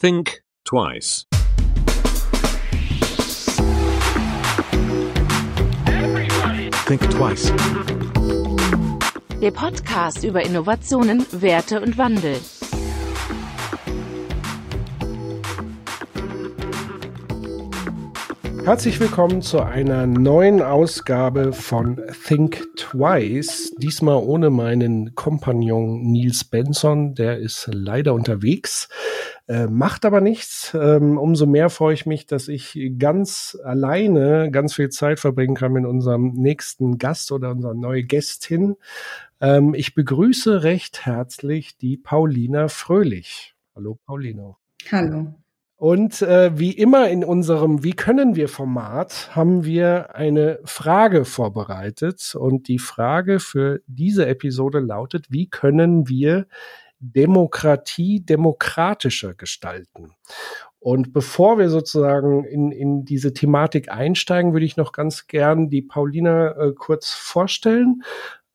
Think twice. Think twice. Der Podcast über Innovationen, Werte und Wandel. Herzlich willkommen zu einer neuen Ausgabe von Think Twice. Diesmal ohne meinen Kompagnon Nils Benson, der ist leider unterwegs, äh, macht aber nichts. Ähm, umso mehr freue ich mich, dass ich ganz alleine ganz viel Zeit verbringen kann mit unserem nächsten Gast oder unserer neuen Gästin. Ähm, ich begrüße recht herzlich die Paulina Fröhlich. Hallo Paulino. Hallo. Und äh, wie immer in unserem Wie können wir Format haben wir eine Frage vorbereitet. Und die Frage für diese Episode lautet, wie können wir Demokratie demokratischer gestalten? Und bevor wir sozusagen in, in diese Thematik einsteigen, würde ich noch ganz gern die Paulina äh, kurz vorstellen.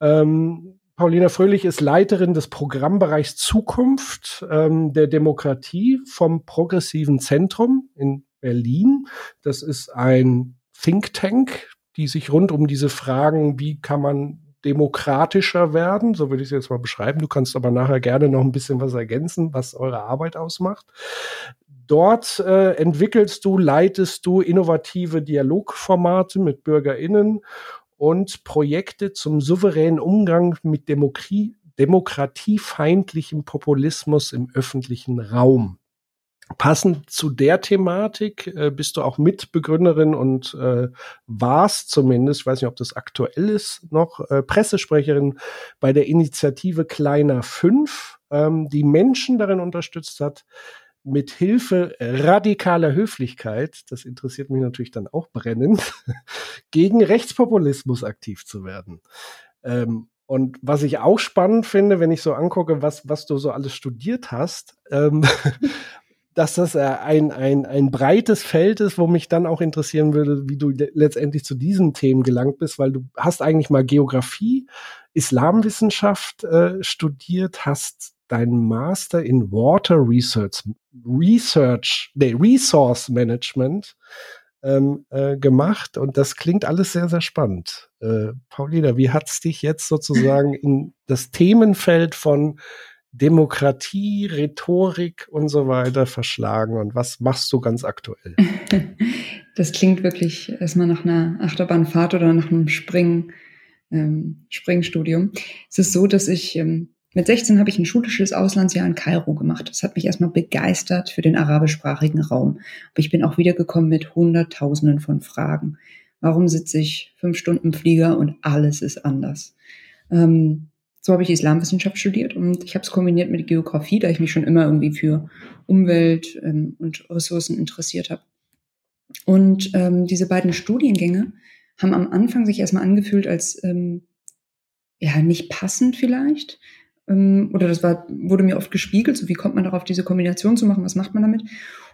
Ähm, Paulina Fröhlich ist Leiterin des Programmbereichs Zukunft ähm, der Demokratie vom Progressiven Zentrum in Berlin. Das ist ein Think Tank, die sich rund um diese Fragen, wie kann man demokratischer werden, so würde ich es jetzt mal beschreiben. Du kannst aber nachher gerne noch ein bisschen was ergänzen, was eure Arbeit ausmacht. Dort äh, entwickelst du, leitest du innovative Dialogformate mit BürgerInnen und Projekte zum souveränen Umgang mit Demokratie, demokratiefeindlichem Populismus im öffentlichen Raum. Passend zu der Thematik äh, bist du auch Mitbegründerin und äh, warst zumindest, ich weiß nicht, ob das aktuell ist, noch äh, Pressesprecherin bei der Initiative Kleiner 5, ähm, die Menschen darin unterstützt hat, mit Hilfe radikaler Höflichkeit, das interessiert mich natürlich dann auch brennend, gegen Rechtspopulismus aktiv zu werden. Ähm, und was ich auch spannend finde, wenn ich so angucke, was, was du so alles studiert hast, ähm, dass das äh, ein, ein, ein breites Feld ist, wo mich dann auch interessieren würde, wie du letztendlich zu diesen Themen gelangt bist, weil du hast eigentlich mal Geografie, Islamwissenschaft äh, studiert, hast deinen Master in Water Research, Research, nee, Resource Management ähm, äh, gemacht und das klingt alles sehr, sehr spannend. Äh, Paulina, wie hat's dich jetzt sozusagen in das Themenfeld von Demokratie, Rhetorik und so weiter verschlagen und was machst du ganz aktuell? Das klingt wirklich erstmal nach einer Achterbahnfahrt oder nach einem Spring, ähm, Springstudium. Es ist so, dass ich ähm, mit 16 habe ich ein schulisches Auslandsjahr in Kairo gemacht. Das hat mich erstmal begeistert für den arabischsprachigen Raum. Aber ich bin auch wiedergekommen mit Hunderttausenden von Fragen. Warum sitze ich fünf Stunden im Flieger und alles ist anders? Ähm, so habe ich Islamwissenschaft studiert und ich habe es kombiniert mit Geografie, da ich mich schon immer irgendwie für Umwelt ähm, und Ressourcen interessiert habe. Und ähm, diese beiden Studiengänge haben am Anfang sich erstmal angefühlt als ähm, ja nicht passend vielleicht, ähm, oder das war, wurde mir oft gespiegelt, so wie kommt man darauf, diese Kombination zu machen, was macht man damit?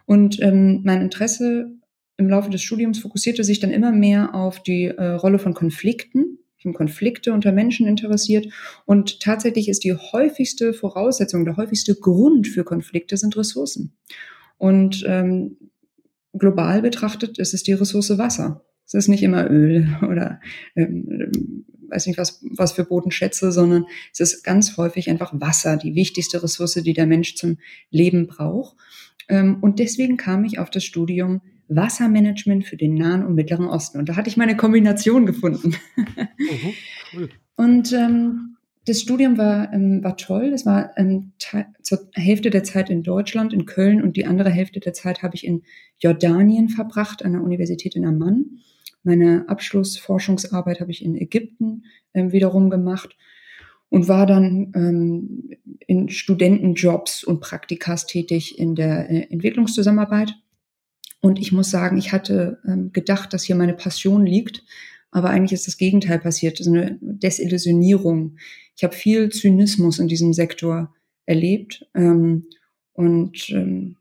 Und ähm, mein Interesse im Laufe des Studiums fokussierte sich dann immer mehr auf die äh, Rolle von Konflikten. Ich Konflikte unter Menschen interessiert. Und tatsächlich ist die häufigste Voraussetzung, der häufigste Grund für Konflikte sind Ressourcen. Und ähm, global betrachtet ist es die Ressource Wasser. Es ist nicht immer Öl oder ähm, weiß nicht was, was für Bodenschätze, sondern es ist ganz häufig einfach Wasser, die wichtigste Ressource, die der Mensch zum Leben braucht. Ähm, und deswegen kam ich auf das Studium Wassermanagement für den Nahen und Mittleren Osten. Und da hatte ich meine Kombination gefunden. Mhm, cool. Und ähm, das Studium war, ähm, war toll. Es war ähm, zur Hälfte der Zeit in Deutschland, in Köln und die andere Hälfte der Zeit habe ich in Jordanien verbracht, an der Universität in Amman. Meine Abschlussforschungsarbeit habe ich in Ägypten ähm, wiederum gemacht und war dann ähm, in Studentenjobs und Praktikas tätig in der äh, Entwicklungszusammenarbeit. Und ich muss sagen, ich hatte ähm, gedacht, dass hier meine Passion liegt, aber eigentlich ist das Gegenteil passiert, so eine Desillusionierung. Ich habe viel Zynismus in diesem Sektor erlebt ähm, und ähm,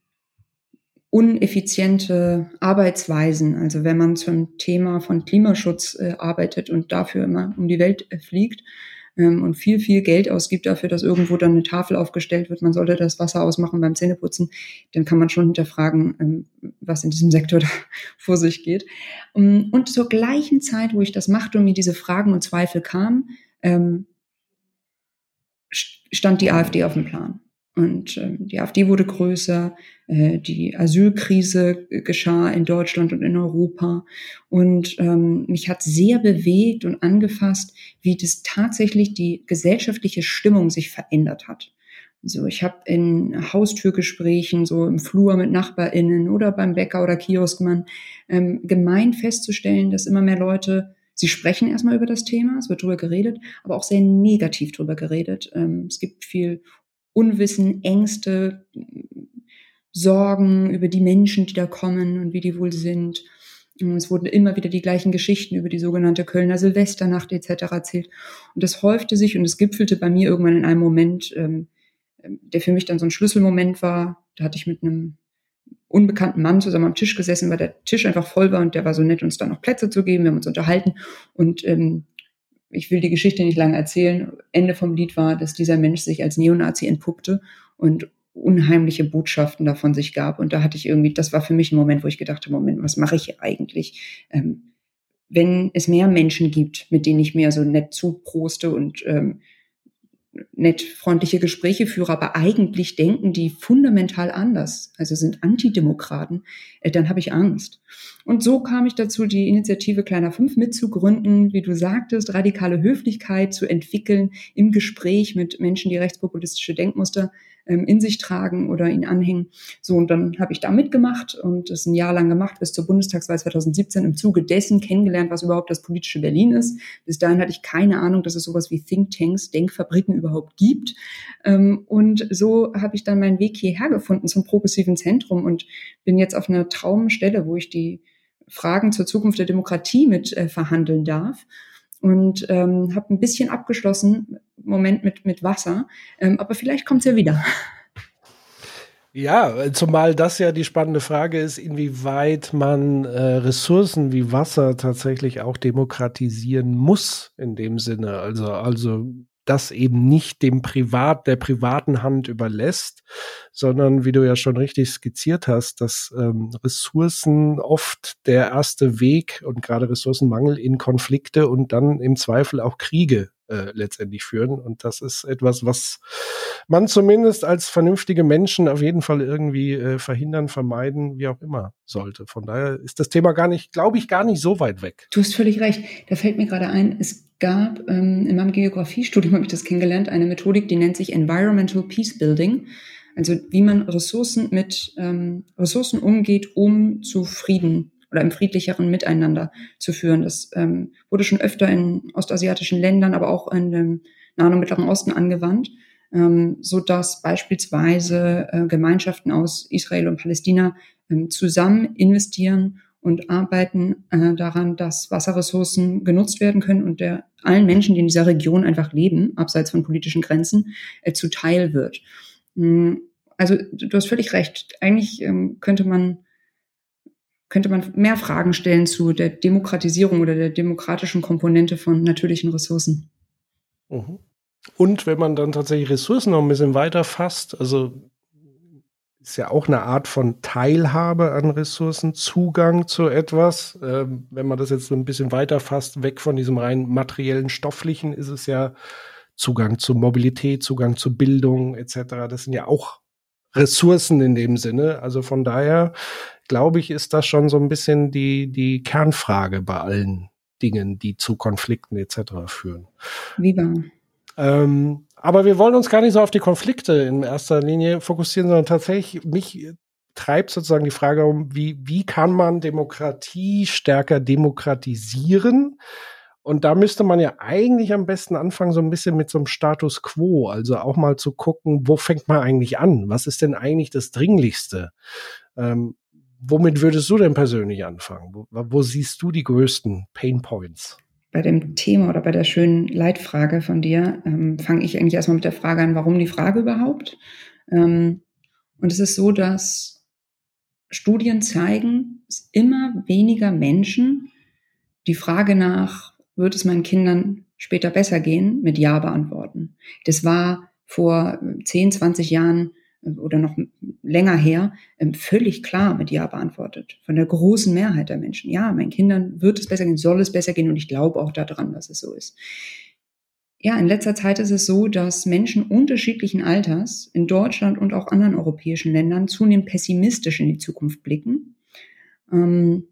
uneffiziente Arbeitsweisen. Also wenn man zum Thema von Klimaschutz äh, arbeitet und dafür immer um die Welt äh, fliegt, ähm, und viel, viel Geld ausgibt dafür, dass irgendwo dann eine Tafel aufgestellt wird, man sollte das Wasser ausmachen beim Zähneputzen, dann kann man schon hinterfragen, ähm, was in diesem Sektor da vor sich geht. Um, und zur gleichen Zeit, wo ich das machte und mir diese Fragen und Zweifel kamen, ähm, stand die AfD auf dem Plan. Und ähm, die AfD wurde größer, die Asylkrise geschah in Deutschland und in Europa. Und ähm, mich hat sehr bewegt und angefasst, wie das tatsächlich die gesellschaftliche Stimmung sich verändert hat. So, ich habe in Haustürgesprächen, so im Flur mit NachbarInnen oder beim Bäcker oder Kioskmann, ähm, gemein festzustellen, dass immer mehr Leute Sie sprechen erstmal über das Thema, es wird darüber geredet, aber auch sehr negativ darüber geredet. Ähm, es gibt viel Unwissen, Ängste, Sorgen über die Menschen, die da kommen und wie die wohl sind. Es wurden immer wieder die gleichen Geschichten über die sogenannte Kölner Silvesternacht etc. erzählt. Und das häufte sich und es gipfelte bei mir irgendwann in einem Moment, ähm, der für mich dann so ein Schlüsselmoment war. Da hatte ich mit einem unbekannten Mann zusammen am Tisch gesessen, weil der Tisch einfach voll war und der war so nett, uns da noch Plätze zu geben. Wir haben uns unterhalten und ähm, ich will die Geschichte nicht lange erzählen. Ende vom Lied war, dass dieser Mensch sich als Neonazi entpuppte und unheimliche Botschaften davon sich gab. Und da hatte ich irgendwie, das war für mich ein Moment, wo ich gedacht habe, Moment, was mache ich hier eigentlich? Ähm, wenn es mehr Menschen gibt, mit denen ich mir so nett zuproste und ähm, nett freundliche Gespräche führe, aber eigentlich denken die fundamental anders, also sind Antidemokraten, äh, dann habe ich Angst. Und so kam ich dazu, die Initiative Kleiner Fünf mitzugründen, wie du sagtest, radikale Höflichkeit zu entwickeln im Gespräch mit Menschen, die rechtspopulistische Denkmuster ähm, in sich tragen oder ihn anhängen. So, und dann habe ich da mitgemacht und das ein Jahr lang gemacht, bis zur Bundestagswahl 2017 im Zuge dessen kennengelernt, was überhaupt das politische Berlin ist. Bis dahin hatte ich keine Ahnung, dass es sowas wie Thinktanks, Denkfabriken überhaupt gibt. Ähm, und so habe ich dann meinen Weg hierher gefunden zum progressiven Zentrum und bin jetzt auf einer Traumstelle, wo ich die Fragen zur Zukunft der Demokratie mit äh, verhandeln darf und ähm, habe ein bisschen abgeschlossen, Moment mit, mit Wasser, ähm, aber vielleicht kommt's ja wieder. Ja, zumal das ja die spannende Frage ist, inwieweit man äh, Ressourcen wie Wasser tatsächlich auch demokratisieren muss in dem Sinne. Also, also das eben nicht dem Privat, der privaten Hand überlässt, sondern wie du ja schon richtig skizziert hast, dass ähm, Ressourcen oft der erste Weg und gerade Ressourcenmangel in Konflikte und dann im Zweifel auch Kriege äh, letztendlich führen. Und das ist etwas, was man zumindest als vernünftige Menschen auf jeden Fall irgendwie äh, verhindern, vermeiden, wie auch immer sollte. Von daher ist das Thema gar nicht, glaube ich, gar nicht so weit weg. Du hast völlig recht. Da fällt mir gerade ein, es gab ähm, in meinem Geografiestudium habe ich das kennengelernt, eine Methodik, die nennt sich Environmental Peace Building. Also wie man Ressourcen mit ähm, Ressourcen umgeht, um zu Frieden oder im friedlicheren Miteinander zu führen. Das ähm, wurde schon öfter in ostasiatischen Ländern, aber auch in dem Nahen und Mittleren Osten angewandt, ähm, so dass beispielsweise äh, Gemeinschaften aus Israel und Palästina ähm, zusammen investieren und arbeiten äh, daran, dass Wasserressourcen genutzt werden können und der allen Menschen, die in dieser Region einfach leben, abseits von politischen Grenzen, äh, zuteil wird. Mhm. Also du hast völlig recht. Eigentlich ähm, könnte man könnte man mehr Fragen stellen zu der Demokratisierung oder der demokratischen Komponente von natürlichen Ressourcen. Mhm. Und wenn man dann tatsächlich Ressourcen noch ein bisschen weiter fasst, also ist ja auch eine Art von Teilhabe an Ressourcen, Zugang zu etwas. Ähm, wenn man das jetzt so ein bisschen weiter fasst, weg von diesem rein materiellen, stofflichen, ist es ja Zugang zu Mobilität, Zugang zu Bildung etc. Das sind ja auch Ressourcen in dem Sinne. Also von daher glaube ich, ist das schon so ein bisschen die, die Kernfrage bei allen Dingen, die zu Konflikten etc. führen. Wie war? Ähm, aber wir wollen uns gar nicht so auf die Konflikte in erster Linie fokussieren, sondern tatsächlich mich treibt sozusagen die Frage um, wie, wie kann man Demokratie stärker demokratisieren? Und da müsste man ja eigentlich am besten anfangen, so ein bisschen mit so einem Status quo, also auch mal zu gucken, wo fängt man eigentlich an? Was ist denn eigentlich das Dringlichste? Ähm, womit würdest du denn persönlich anfangen? Wo, wo siehst du die größten Pain Points? Bei dem Thema oder bei der schönen Leitfrage von dir ähm, fange ich eigentlich erstmal mit der Frage an, warum die Frage überhaupt? Ähm, und es ist so, dass Studien zeigen, dass immer weniger Menschen die Frage nach, wird es meinen Kindern später besser gehen, mit Ja beantworten. Das war vor 10, 20 Jahren äh, oder noch länger her ähm, völlig klar mit Ja beantwortet. Von der großen Mehrheit der Menschen. Ja, meinen Kindern wird es besser gehen, soll es besser gehen und ich glaube auch daran, dass es so ist. Ja, in letzter Zeit ist es so, dass Menschen unterschiedlichen Alters in Deutschland und auch anderen europäischen Ländern zunehmend pessimistisch in die Zukunft blicken. Ähm,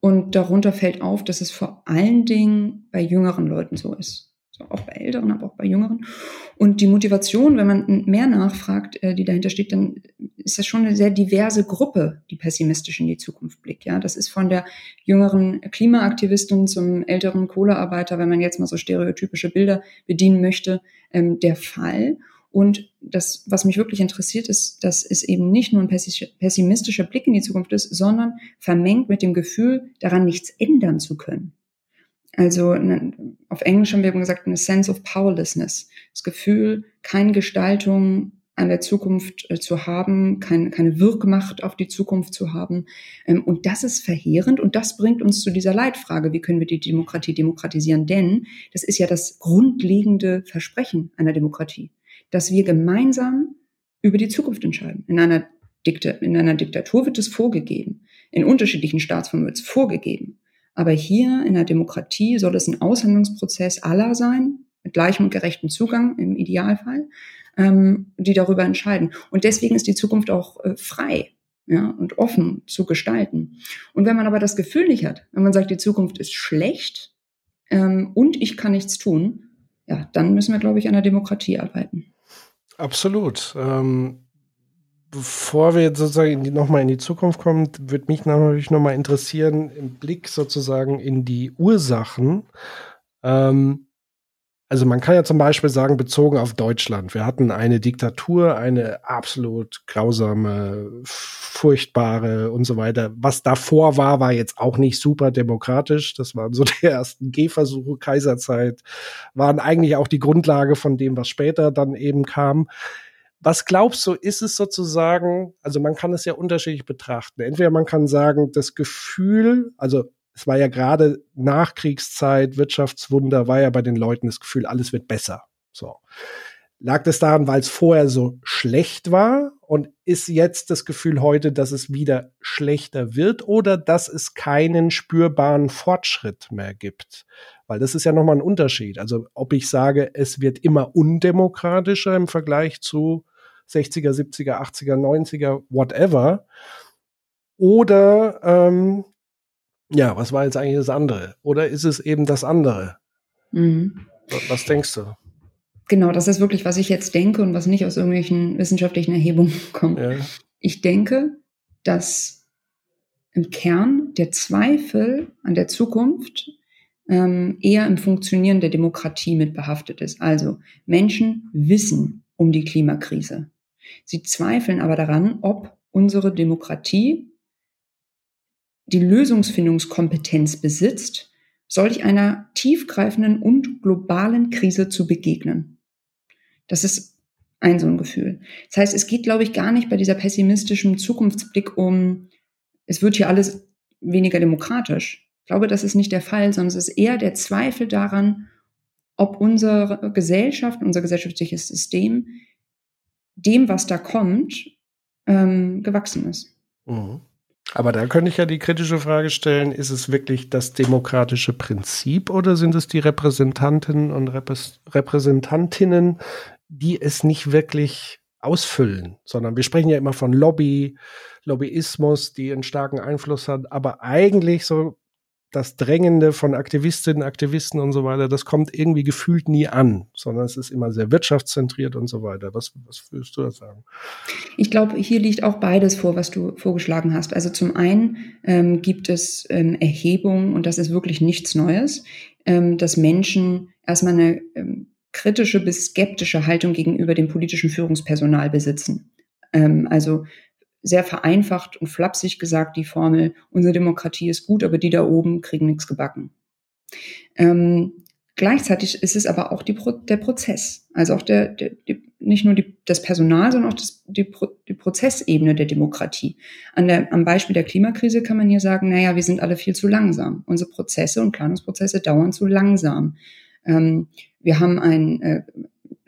und darunter fällt auf, dass es vor allen Dingen bei jüngeren Leuten so ist. So auch bei älteren, aber auch bei jüngeren. Und die Motivation, wenn man mehr nachfragt, äh, die dahinter steht, dann ist das schon eine sehr diverse Gruppe, die pessimistisch in die Zukunft blickt. Ja, das ist von der jüngeren Klimaaktivistin zum älteren Kohlearbeiter, wenn man jetzt mal so stereotypische Bilder bedienen möchte, ähm, der Fall. Und das, was mich wirklich interessiert, ist, dass es eben nicht nur ein pessimistischer Blick in die Zukunft ist, sondern vermengt mit dem Gefühl, daran nichts ändern zu können. Also eine, auf Englisch haben wir gesagt, eine Sense of Powerlessness. Das Gefühl, keine Gestaltung an der Zukunft äh, zu haben, kein, keine Wirkmacht auf die Zukunft zu haben. Ähm, und das ist verheerend und das bringt uns zu dieser Leitfrage, wie können wir die Demokratie demokratisieren? Denn das ist ja das grundlegende Versprechen einer Demokratie dass wir gemeinsam über die Zukunft entscheiden. In einer, Dikta in einer Diktatur wird es vorgegeben. In unterschiedlichen Staatsformen wird es vorgegeben. Aber hier in der Demokratie soll es ein Aushandlungsprozess aller sein, mit gleichem und gerechtem Zugang im Idealfall, ähm, die darüber entscheiden. Und deswegen ist die Zukunft auch äh, frei ja, und offen zu gestalten. Und wenn man aber das Gefühl nicht hat, wenn man sagt, die Zukunft ist schlecht ähm, und ich kann nichts tun, ja, dann müssen wir, glaube ich, an der Demokratie arbeiten. Absolut. Ähm, bevor wir jetzt sozusagen nochmal in die Zukunft kommen, würde mich natürlich nochmal interessieren, im Blick sozusagen in die Ursachen. Ähm, also man kann ja zum Beispiel sagen, bezogen auf Deutschland, wir hatten eine Diktatur, eine absolut grausame, furchtbare und so weiter. Was davor war, war jetzt auch nicht super demokratisch. Das waren so die ersten Gehversuche, Kaiserzeit, waren eigentlich auch die Grundlage von dem, was später dann eben kam. Was glaubst du, ist es sozusagen, also man kann es ja unterschiedlich betrachten. Entweder man kann sagen, das Gefühl, also es war ja gerade Nachkriegszeit, Wirtschaftswunder, war ja bei den Leuten das Gefühl, alles wird besser. So. Lag das daran, weil es vorher so schlecht war und ist jetzt das Gefühl heute, dass es wieder schlechter wird oder dass es keinen spürbaren Fortschritt mehr gibt? Weil das ist ja nochmal ein Unterschied. Also ob ich sage, es wird immer undemokratischer im Vergleich zu 60er, 70er, 80er, 90er, whatever. Oder ähm, ja, was war jetzt eigentlich das andere? Oder ist es eben das andere? Mhm. Was denkst du? Genau, das ist wirklich, was ich jetzt denke und was nicht aus irgendwelchen wissenschaftlichen Erhebungen kommt. Ja. Ich denke, dass im Kern der Zweifel an der Zukunft ähm, eher im Funktionieren der Demokratie mit behaftet ist. Also Menschen wissen um die Klimakrise. Sie zweifeln aber daran, ob unsere Demokratie die Lösungsfindungskompetenz besitzt, solch einer tiefgreifenden und globalen Krise zu begegnen. Das ist ein so ein Gefühl. Das heißt, es geht, glaube ich, gar nicht bei dieser pessimistischen Zukunftsblick um, es wird hier alles weniger demokratisch. Ich glaube, das ist nicht der Fall, sondern es ist eher der Zweifel daran, ob unsere Gesellschaft, unser gesellschaftliches System dem, was da kommt, ähm, gewachsen ist. Mhm. Aber da könnte ich ja die kritische Frage stellen, ist es wirklich das demokratische Prinzip oder sind es die Repräsentanten und Repräsentantinnen, die es nicht wirklich ausfüllen, sondern wir sprechen ja immer von Lobby, Lobbyismus, die einen starken Einfluss hat, aber eigentlich so das Drängende von Aktivistinnen, Aktivisten und so weiter, das kommt irgendwie gefühlt nie an, sondern es ist immer sehr wirtschaftszentriert und so weiter. Was, was würdest du da sagen? Ich glaube, hier liegt auch beides vor, was du vorgeschlagen hast. Also zum einen ähm, gibt es ähm, Erhebungen, und das ist wirklich nichts Neues, ähm, dass Menschen erstmal eine ähm, kritische bis skeptische Haltung gegenüber dem politischen Führungspersonal besitzen. Ähm, also sehr vereinfacht und flapsig gesagt die Formel, unsere Demokratie ist gut, aber die da oben kriegen nichts gebacken. Ähm, gleichzeitig ist es aber auch die der Prozess, also auch der, der die, nicht nur die, das Personal, sondern auch das, die, die Prozessebene der Demokratie. An der, am Beispiel der Klimakrise kann man hier sagen, naja, wir sind alle viel zu langsam. Unsere Prozesse und Planungsprozesse dauern zu langsam. Ähm, wir haben ein, äh,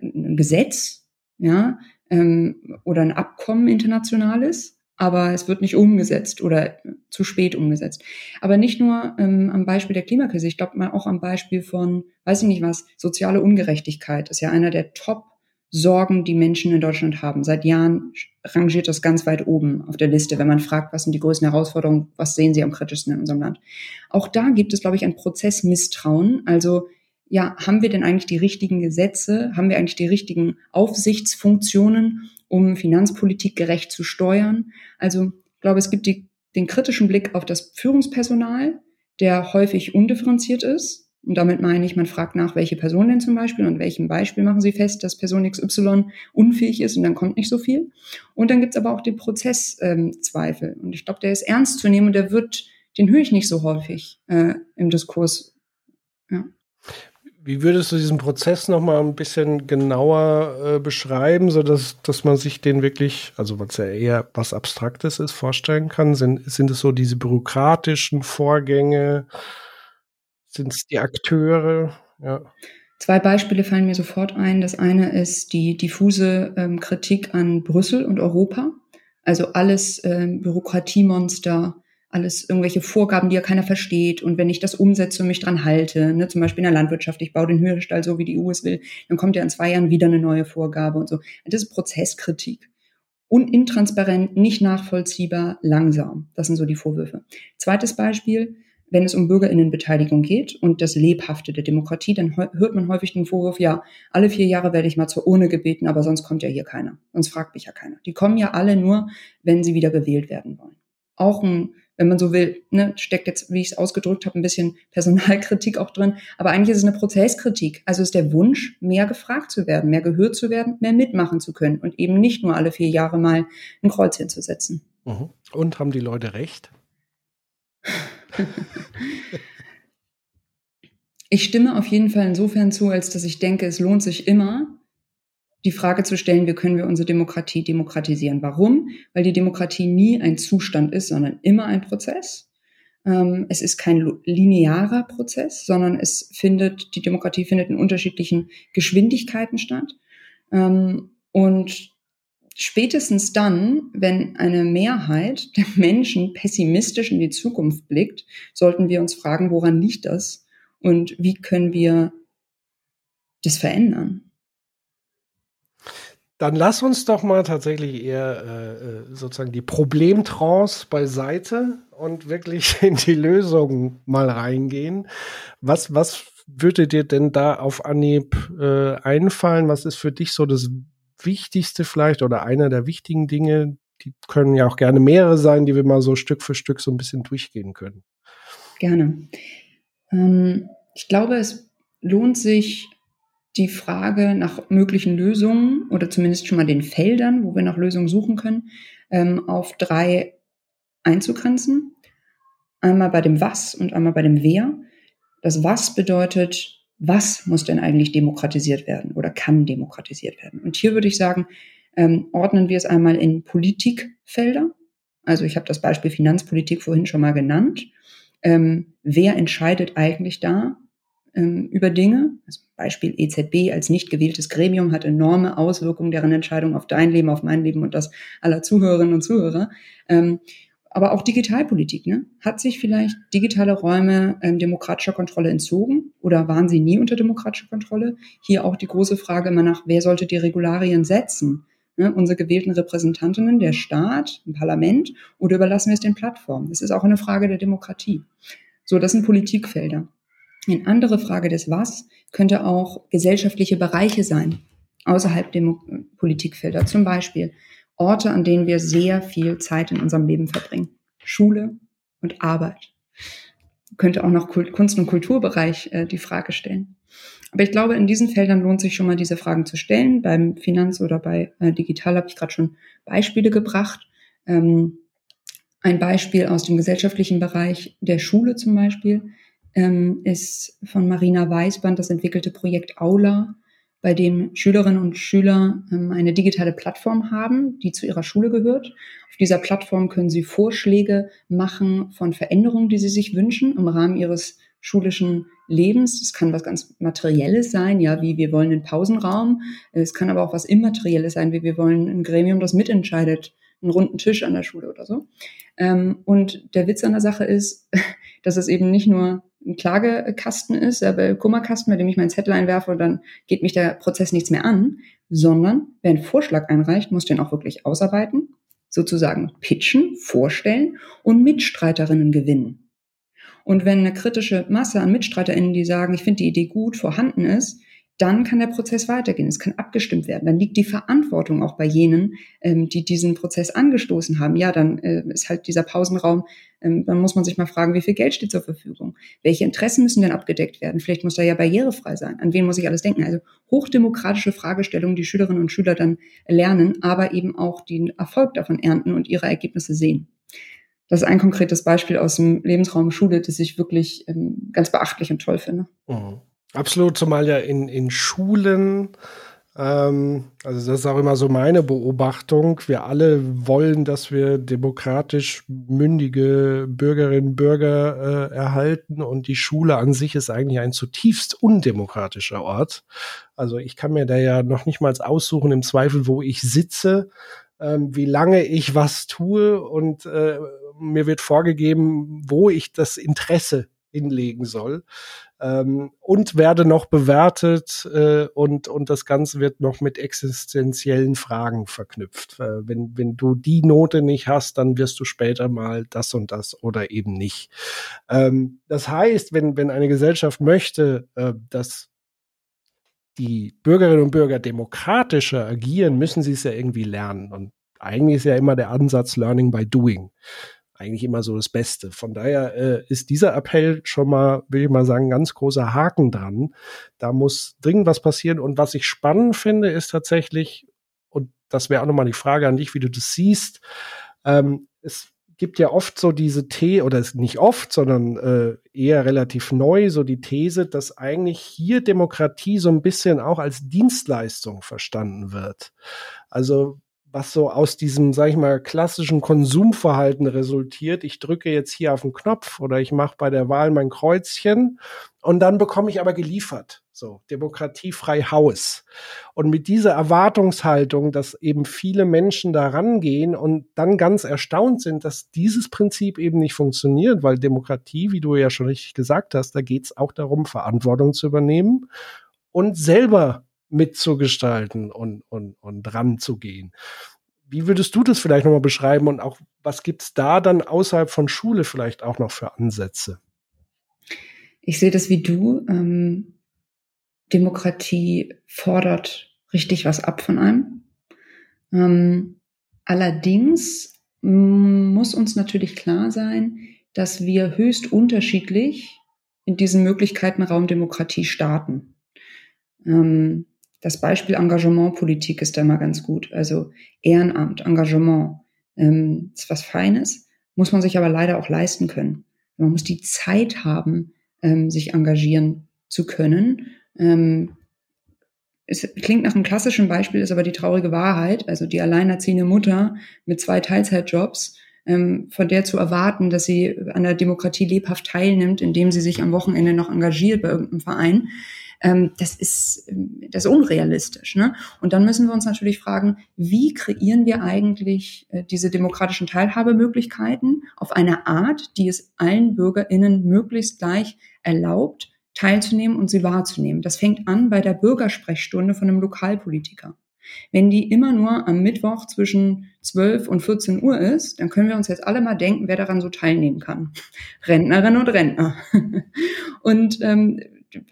ein Gesetz, ja, ähm, oder ein Abkommen internationales, aber es wird nicht umgesetzt oder zu spät umgesetzt. Aber nicht nur ähm, am Beispiel der Klimakrise, ich glaube mal auch am Beispiel von, weiß ich nicht was, soziale Ungerechtigkeit ist ja einer der Top Sorgen, die Menschen in Deutschland haben. Seit Jahren rangiert das ganz weit oben auf der Liste, wenn man fragt, was sind die größten Herausforderungen, was sehen Sie am kritischsten in unserem Land. Auch da gibt es, glaube ich, ein Prozessmisstrauen. Also ja, haben wir denn eigentlich die richtigen Gesetze? Haben wir eigentlich die richtigen Aufsichtsfunktionen, um Finanzpolitik gerecht zu steuern? Also ich glaube, es gibt die, den kritischen Blick auf das Führungspersonal, der häufig undifferenziert ist und damit meine ich, man fragt nach, welche Person denn zum Beispiel und welchem Beispiel machen Sie fest, dass Person XY unfähig ist und dann kommt nicht so viel. Und dann gibt's aber auch den Prozesszweifel. Ähm, und ich glaube, der ist ernst zu nehmen und der wird, den höre ich nicht so häufig äh, im Diskurs. Ja. Wie würdest du diesen Prozess noch mal ein bisschen genauer äh, beschreiben, so dass, dass man sich den wirklich, also was ja eher was Abstraktes ist, vorstellen kann? Sind, sind es so diese bürokratischen Vorgänge? Sind es die Akteure? Ja. Zwei Beispiele fallen mir sofort ein. Das eine ist die diffuse ähm, Kritik an Brüssel und Europa. Also alles ähm, Bürokratiemonster, alles irgendwelche Vorgaben, die ja keiner versteht. Und wenn ich das umsetze und mich dran halte, ne, zum Beispiel in der Landwirtschaft, ich baue den Hühnerstall so, wie die EU es will, dann kommt ja in zwei Jahren wieder eine neue Vorgabe und so. Das ist Prozesskritik. Unintransparent, nicht nachvollziehbar, langsam. Das sind so die Vorwürfe. Zweites Beispiel, wenn es um Bürgerinnenbeteiligung geht und das Lebhafte der Demokratie, dann hört man häufig den Vorwurf, ja, alle vier Jahre werde ich mal zur Urne gebeten, aber sonst kommt ja hier keiner. Sonst fragt mich ja keiner. Die kommen ja alle nur, wenn sie wieder gewählt werden wollen. Auch ein, wenn man so will, ne, steckt jetzt, wie ich es ausgedrückt habe, ein bisschen Personalkritik auch drin. Aber eigentlich ist es eine Prozesskritik. Also ist der Wunsch, mehr gefragt zu werden, mehr gehört zu werden, mehr mitmachen zu können und eben nicht nur alle vier Jahre mal ein Kreuz hinzusetzen. Mhm. Und haben die Leute recht? ich stimme auf jeden Fall insofern zu, als dass ich denke, es lohnt sich immer, die Frage zu stellen, wie können wir unsere Demokratie demokratisieren? Warum? Weil die Demokratie nie ein Zustand ist, sondern immer ein Prozess. Ähm, es ist kein linearer Prozess, sondern es findet, die Demokratie findet in unterschiedlichen Geschwindigkeiten statt. Ähm, und spätestens dann, wenn eine Mehrheit der Menschen pessimistisch in die Zukunft blickt, sollten wir uns fragen, woran liegt das und wie können wir das verändern? Dann lass uns doch mal tatsächlich eher äh, sozusagen die Problemtrance beiseite und wirklich in die Lösung mal reingehen. Was, was würde dir denn da auf Anhieb äh, einfallen? Was ist für dich so das Wichtigste vielleicht oder einer der wichtigen Dinge, die können ja auch gerne mehrere sein, die wir mal so Stück für Stück so ein bisschen durchgehen können. Gerne. Ähm, ich glaube, es lohnt sich, die Frage nach möglichen Lösungen oder zumindest schon mal den Feldern, wo wir nach Lösungen suchen können, ähm, auf drei einzugrenzen. Einmal bei dem Was und einmal bei dem Wer. Das Was bedeutet, was muss denn eigentlich demokratisiert werden oder kann demokratisiert werden? Und hier würde ich sagen, ähm, ordnen wir es einmal in Politikfelder. Also ich habe das Beispiel Finanzpolitik vorhin schon mal genannt. Ähm, wer entscheidet eigentlich da ähm, über Dinge? Also Beispiel EZB als nicht gewähltes Gremium hat enorme Auswirkungen deren Entscheidung auf dein Leben, auf mein Leben und das aller Zuhörerinnen und Zuhörer. Ähm, aber auch Digitalpolitik. Ne? Hat sich vielleicht digitale Räume ähm, demokratischer Kontrolle entzogen oder waren sie nie unter demokratischer Kontrolle? Hier auch die große Frage immer nach, wer sollte die Regularien setzen? Ne? Unsere gewählten Repräsentantinnen, der Staat, ein Parlament oder überlassen wir es den Plattformen? Das ist auch eine Frage der Demokratie. So, das sind Politikfelder. Eine andere Frage des Was könnte auch gesellschaftliche Bereiche sein, außerhalb der Politikfelder. Zum Beispiel Orte, an denen wir sehr viel Zeit in unserem Leben verbringen. Schule und Arbeit. könnte auch noch Kunst- und Kulturbereich äh, die Frage stellen. Aber ich glaube, in diesen Feldern lohnt sich schon mal diese Fragen zu stellen. Beim Finanz- oder bei äh, Digital habe ich gerade schon Beispiele gebracht. Ähm, ein Beispiel aus dem gesellschaftlichen Bereich der Schule zum Beispiel ähm, ist von Marina Weißband das entwickelte Projekt Aula, bei dem Schülerinnen und Schüler ähm, eine digitale Plattform haben, die zu ihrer Schule gehört. Auf dieser Plattform können sie Vorschläge machen von Veränderungen, die sie sich wünschen im Rahmen ihres schulischen Lebens. Es kann was ganz Materielles sein, ja, wie wir wollen einen Pausenraum. Es kann aber auch was Immaterielles sein, wie wir wollen ein Gremium, das mitentscheidet, einen runden Tisch an der Schule oder so. Ähm, und der Witz an der Sache ist, dass es eben nicht nur ein Klagekasten ist, aber Kummerkasten, bei dem ich mein Zettel einwerfe und dann geht mich der Prozess nichts mehr an, sondern wer einen Vorschlag einreicht, muss den auch wirklich ausarbeiten, sozusagen pitchen, vorstellen und Mitstreiterinnen gewinnen. Und wenn eine kritische Masse an MitstreiterInnen, die sagen, ich finde die Idee gut, vorhanden ist, dann kann der Prozess weitergehen. Es kann abgestimmt werden. Dann liegt die Verantwortung auch bei jenen, ähm, die diesen Prozess angestoßen haben. Ja, dann äh, ist halt dieser Pausenraum, ähm, dann muss man sich mal fragen, wie viel Geld steht zur Verfügung? Welche Interessen müssen denn abgedeckt werden? Vielleicht muss er ja barrierefrei sein. An wen muss ich alles denken? Also hochdemokratische Fragestellungen, die Schülerinnen und Schüler dann lernen, aber eben auch den Erfolg davon ernten und ihre Ergebnisse sehen. Das ist ein konkretes Beispiel aus dem Lebensraum Schule, das ich wirklich ähm, ganz beachtlich und toll finde. Mhm. Absolut, zumal ja in, in Schulen, ähm, also das ist auch immer so meine Beobachtung, wir alle wollen, dass wir demokratisch mündige Bürgerinnen und Bürger äh, erhalten und die Schule an sich ist eigentlich ein zutiefst undemokratischer Ort. Also ich kann mir da ja noch nicht mal aussuchen im Zweifel, wo ich sitze, ähm, wie lange ich was tue und äh, mir wird vorgegeben, wo ich das Interesse hinlegen soll ähm, und werde noch bewertet äh, und, und das Ganze wird noch mit existenziellen Fragen verknüpft. Äh, wenn, wenn du die Note nicht hast, dann wirst du später mal das und das oder eben nicht. Ähm, das heißt, wenn, wenn eine Gesellschaft möchte, äh, dass die Bürgerinnen und Bürger demokratischer agieren, müssen sie es ja irgendwie lernen. Und eigentlich ist ja immer der Ansatz Learning by Doing eigentlich immer so das Beste. Von daher äh, ist dieser Appell schon mal, will ich mal sagen, ganz großer Haken dran. Da muss dringend was passieren. Und was ich spannend finde, ist tatsächlich, und das wäre auch nochmal die Frage an dich, wie du das siehst, ähm, es gibt ja oft so diese These, oder nicht oft, sondern äh, eher relativ neu, so die These, dass eigentlich hier Demokratie so ein bisschen auch als Dienstleistung verstanden wird. Also was so aus diesem, sag ich mal, klassischen Konsumverhalten resultiert. Ich drücke jetzt hier auf den Knopf oder ich mache bei der Wahl mein Kreuzchen und dann bekomme ich aber geliefert. So, demokratiefrei Haus. Und mit dieser Erwartungshaltung, dass eben viele Menschen da rangehen und dann ganz erstaunt sind, dass dieses Prinzip eben nicht funktioniert, weil Demokratie, wie du ja schon richtig gesagt hast, da geht es auch darum, Verantwortung zu übernehmen und selber mitzugestalten und, und, und ranzugehen. Wie würdest du das vielleicht nochmal beschreiben und auch was gibt es da dann außerhalb von Schule vielleicht auch noch für Ansätze? Ich sehe das wie du. Ähm, Demokratie fordert richtig was ab von einem. Ähm, allerdings muss uns natürlich klar sein, dass wir höchst unterschiedlich in diesem Möglichkeitenraum Demokratie starten. Ähm, das Beispiel Engagementpolitik ist da mal ganz gut. Also Ehrenamt, Engagement ähm, ist was Feines, muss man sich aber leider auch leisten können. Man muss die Zeit haben, ähm, sich engagieren zu können. Ähm, es klingt nach einem klassischen Beispiel, ist aber die traurige Wahrheit. Also die alleinerziehende Mutter mit zwei Teilzeitjobs, ähm, von der zu erwarten, dass sie an der Demokratie lebhaft teilnimmt, indem sie sich am Wochenende noch engagiert bei irgendeinem Verein, ähm, das ist das ist unrealistisch. Ne? Und dann müssen wir uns natürlich fragen, wie kreieren wir eigentlich äh, diese demokratischen Teilhabemöglichkeiten auf eine Art, die es allen BürgerInnen möglichst gleich erlaubt, teilzunehmen und sie wahrzunehmen. Das fängt an bei der Bürgersprechstunde von einem Lokalpolitiker. Wenn die immer nur am Mittwoch zwischen 12 und 14 Uhr ist, dann können wir uns jetzt alle mal denken, wer daran so teilnehmen kann. Rentnerin und Rentner. und ähm,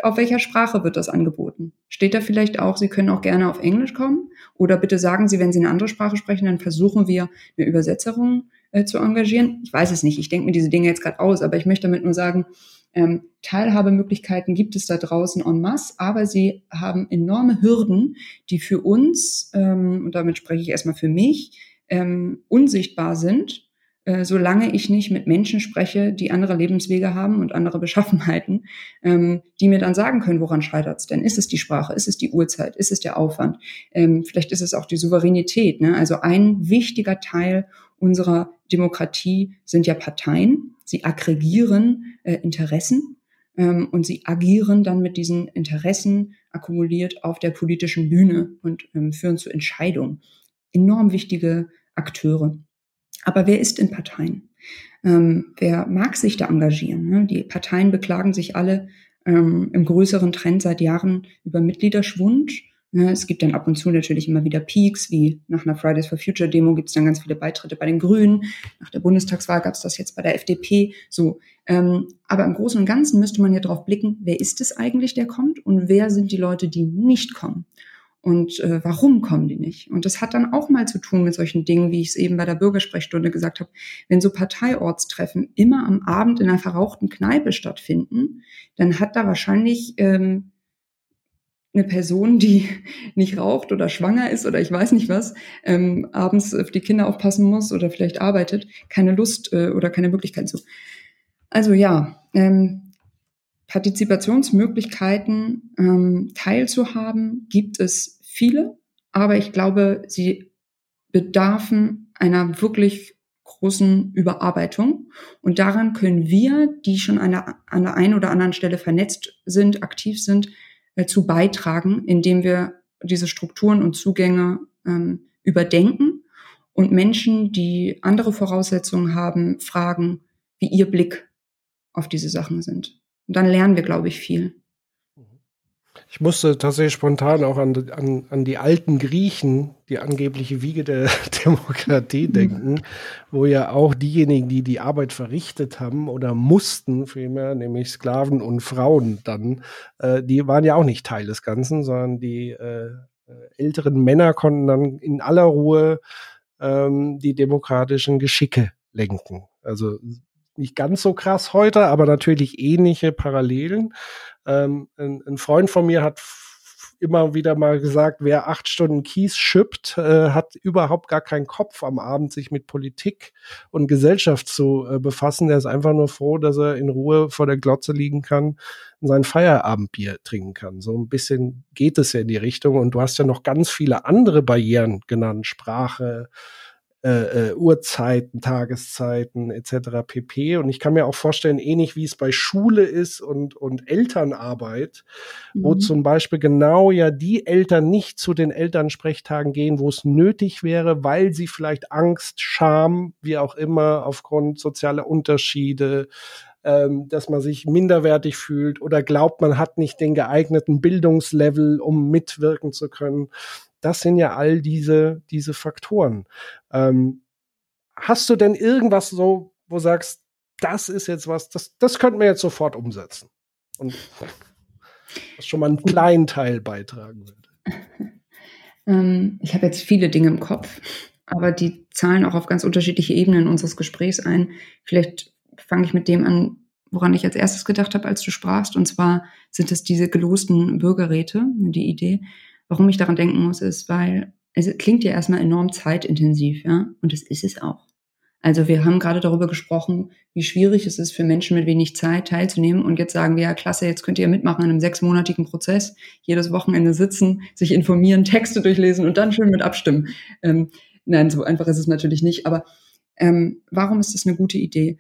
auf welcher Sprache wird das angeboten? Steht da vielleicht auch, Sie können auch gerne auf Englisch kommen? Oder bitte sagen Sie, wenn Sie eine andere Sprache sprechen, dann versuchen wir eine Übersetzerung äh, zu engagieren. Ich weiß es nicht, ich denke mir diese Dinge jetzt gerade aus, aber ich möchte damit nur sagen, ähm, Teilhabemöglichkeiten gibt es da draußen en masse, aber sie haben enorme Hürden, die für uns, ähm, und damit spreche ich erstmal für mich, ähm, unsichtbar sind äh, solange ich nicht mit Menschen spreche, die andere Lebenswege haben und andere Beschaffenheiten, ähm, die mir dann sagen können, woran scheitert es denn? Ist es die Sprache? Ist es die Uhrzeit? Ist es der Aufwand? Ähm, vielleicht ist es auch die Souveränität. Ne? Also ein wichtiger Teil unserer Demokratie sind ja Parteien. Sie aggregieren äh, Interessen ähm, und sie agieren dann mit diesen Interessen akkumuliert auf der politischen Bühne und ähm, führen zu Entscheidungen. Enorm wichtige Akteure. Aber wer ist in Parteien? Ähm, wer mag sich da engagieren? Ne? Die Parteien beklagen sich alle ähm, im größeren Trend seit Jahren über Mitgliederschwund. Ja, es gibt dann ab und zu natürlich immer wieder Peaks, wie nach einer Fridays for Future Demo gibt es dann ganz viele Beitritte bei den Grünen. Nach der Bundestagswahl gab es das jetzt bei der FDP. So, ähm, aber im Großen und Ganzen müsste man ja darauf blicken, wer ist es eigentlich, der kommt und wer sind die Leute, die nicht kommen und äh, warum kommen die nicht? Und das hat dann auch mal zu tun mit solchen Dingen, wie ich es eben bei der Bürgersprechstunde gesagt habe. Wenn so Parteiortstreffen immer am Abend in einer verrauchten Kneipe stattfinden, dann hat da wahrscheinlich ähm, eine Person, die nicht raucht oder schwanger ist oder ich weiß nicht was, ähm, abends auf die Kinder aufpassen muss oder vielleicht arbeitet, keine Lust äh, oder keine Möglichkeit zu. Also ja, ähm, Partizipationsmöglichkeiten ähm, teilzuhaben, gibt es viele, aber ich glaube, sie bedarfen einer wirklich großen Überarbeitung. Und daran können wir, die schon an der, an der einen oder anderen Stelle vernetzt sind, aktiv sind, äh, zu beitragen, indem wir diese Strukturen und Zugänge ähm, überdenken und Menschen, die andere Voraussetzungen haben, fragen, wie ihr Blick auf diese Sachen sind. Und dann lernen wir, glaube ich, viel. Ich musste tatsächlich spontan auch an, an, an die alten Griechen, die angebliche Wiege der Demokratie, mhm. denken, wo ja auch diejenigen, die die Arbeit verrichtet haben oder mussten, vielmehr, nämlich Sklaven und Frauen dann, äh, die waren ja auch nicht Teil des Ganzen, sondern die äh älteren Männer konnten dann in aller Ruhe ähm, die demokratischen Geschicke lenken. Also nicht ganz so krass heute, aber natürlich ähnliche Parallelen. Ähm, ein, ein, Freund von mir hat immer wieder mal gesagt, wer acht Stunden Kies schippt, äh, hat überhaupt gar keinen Kopf am Abend, sich mit Politik und Gesellschaft zu äh, befassen. Der ist einfach nur froh, dass er in Ruhe vor der Glotze liegen kann und sein Feierabendbier trinken kann. So ein bisschen geht es ja in die Richtung. Und du hast ja noch ganz viele andere Barrieren genannt. Sprache, äh, äh, Uhrzeiten, Tageszeiten etc. pp. Und ich kann mir auch vorstellen, ähnlich wie es bei Schule ist und, und Elternarbeit, mhm. wo zum Beispiel genau ja die Eltern nicht zu den Elternsprechtagen gehen, wo es nötig wäre, weil sie vielleicht Angst, Scham, wie auch immer, aufgrund sozialer Unterschiede, ähm, dass man sich minderwertig fühlt oder glaubt, man hat nicht den geeigneten Bildungslevel, um mitwirken zu können. Das sind ja all diese, diese Faktoren. Ähm, hast du denn irgendwas so, wo sagst, das ist jetzt was, das, das könnten wir jetzt sofort umsetzen? Und was schon mal einen kleinen Teil beitragen würde. Ähm, ich habe jetzt viele Dinge im Kopf, aber die zahlen auch auf ganz unterschiedliche Ebenen unseres Gesprächs ein. Vielleicht fange ich mit dem an, woran ich als erstes gedacht habe, als du sprachst. Und zwar sind es diese gelosten Bürgerräte, die Idee. Warum ich daran denken muss, ist, weil es klingt ja erstmal enorm zeitintensiv, ja, und das ist es auch. Also wir haben gerade darüber gesprochen, wie schwierig es ist für Menschen mit wenig Zeit teilzunehmen. Und jetzt sagen wir, ja, klasse, jetzt könnt ihr mitmachen in einem sechsmonatigen Prozess, jedes Wochenende sitzen, sich informieren, Texte durchlesen und dann schön mit abstimmen. Ähm, nein, so einfach ist es natürlich nicht. Aber ähm, warum ist das eine gute Idee?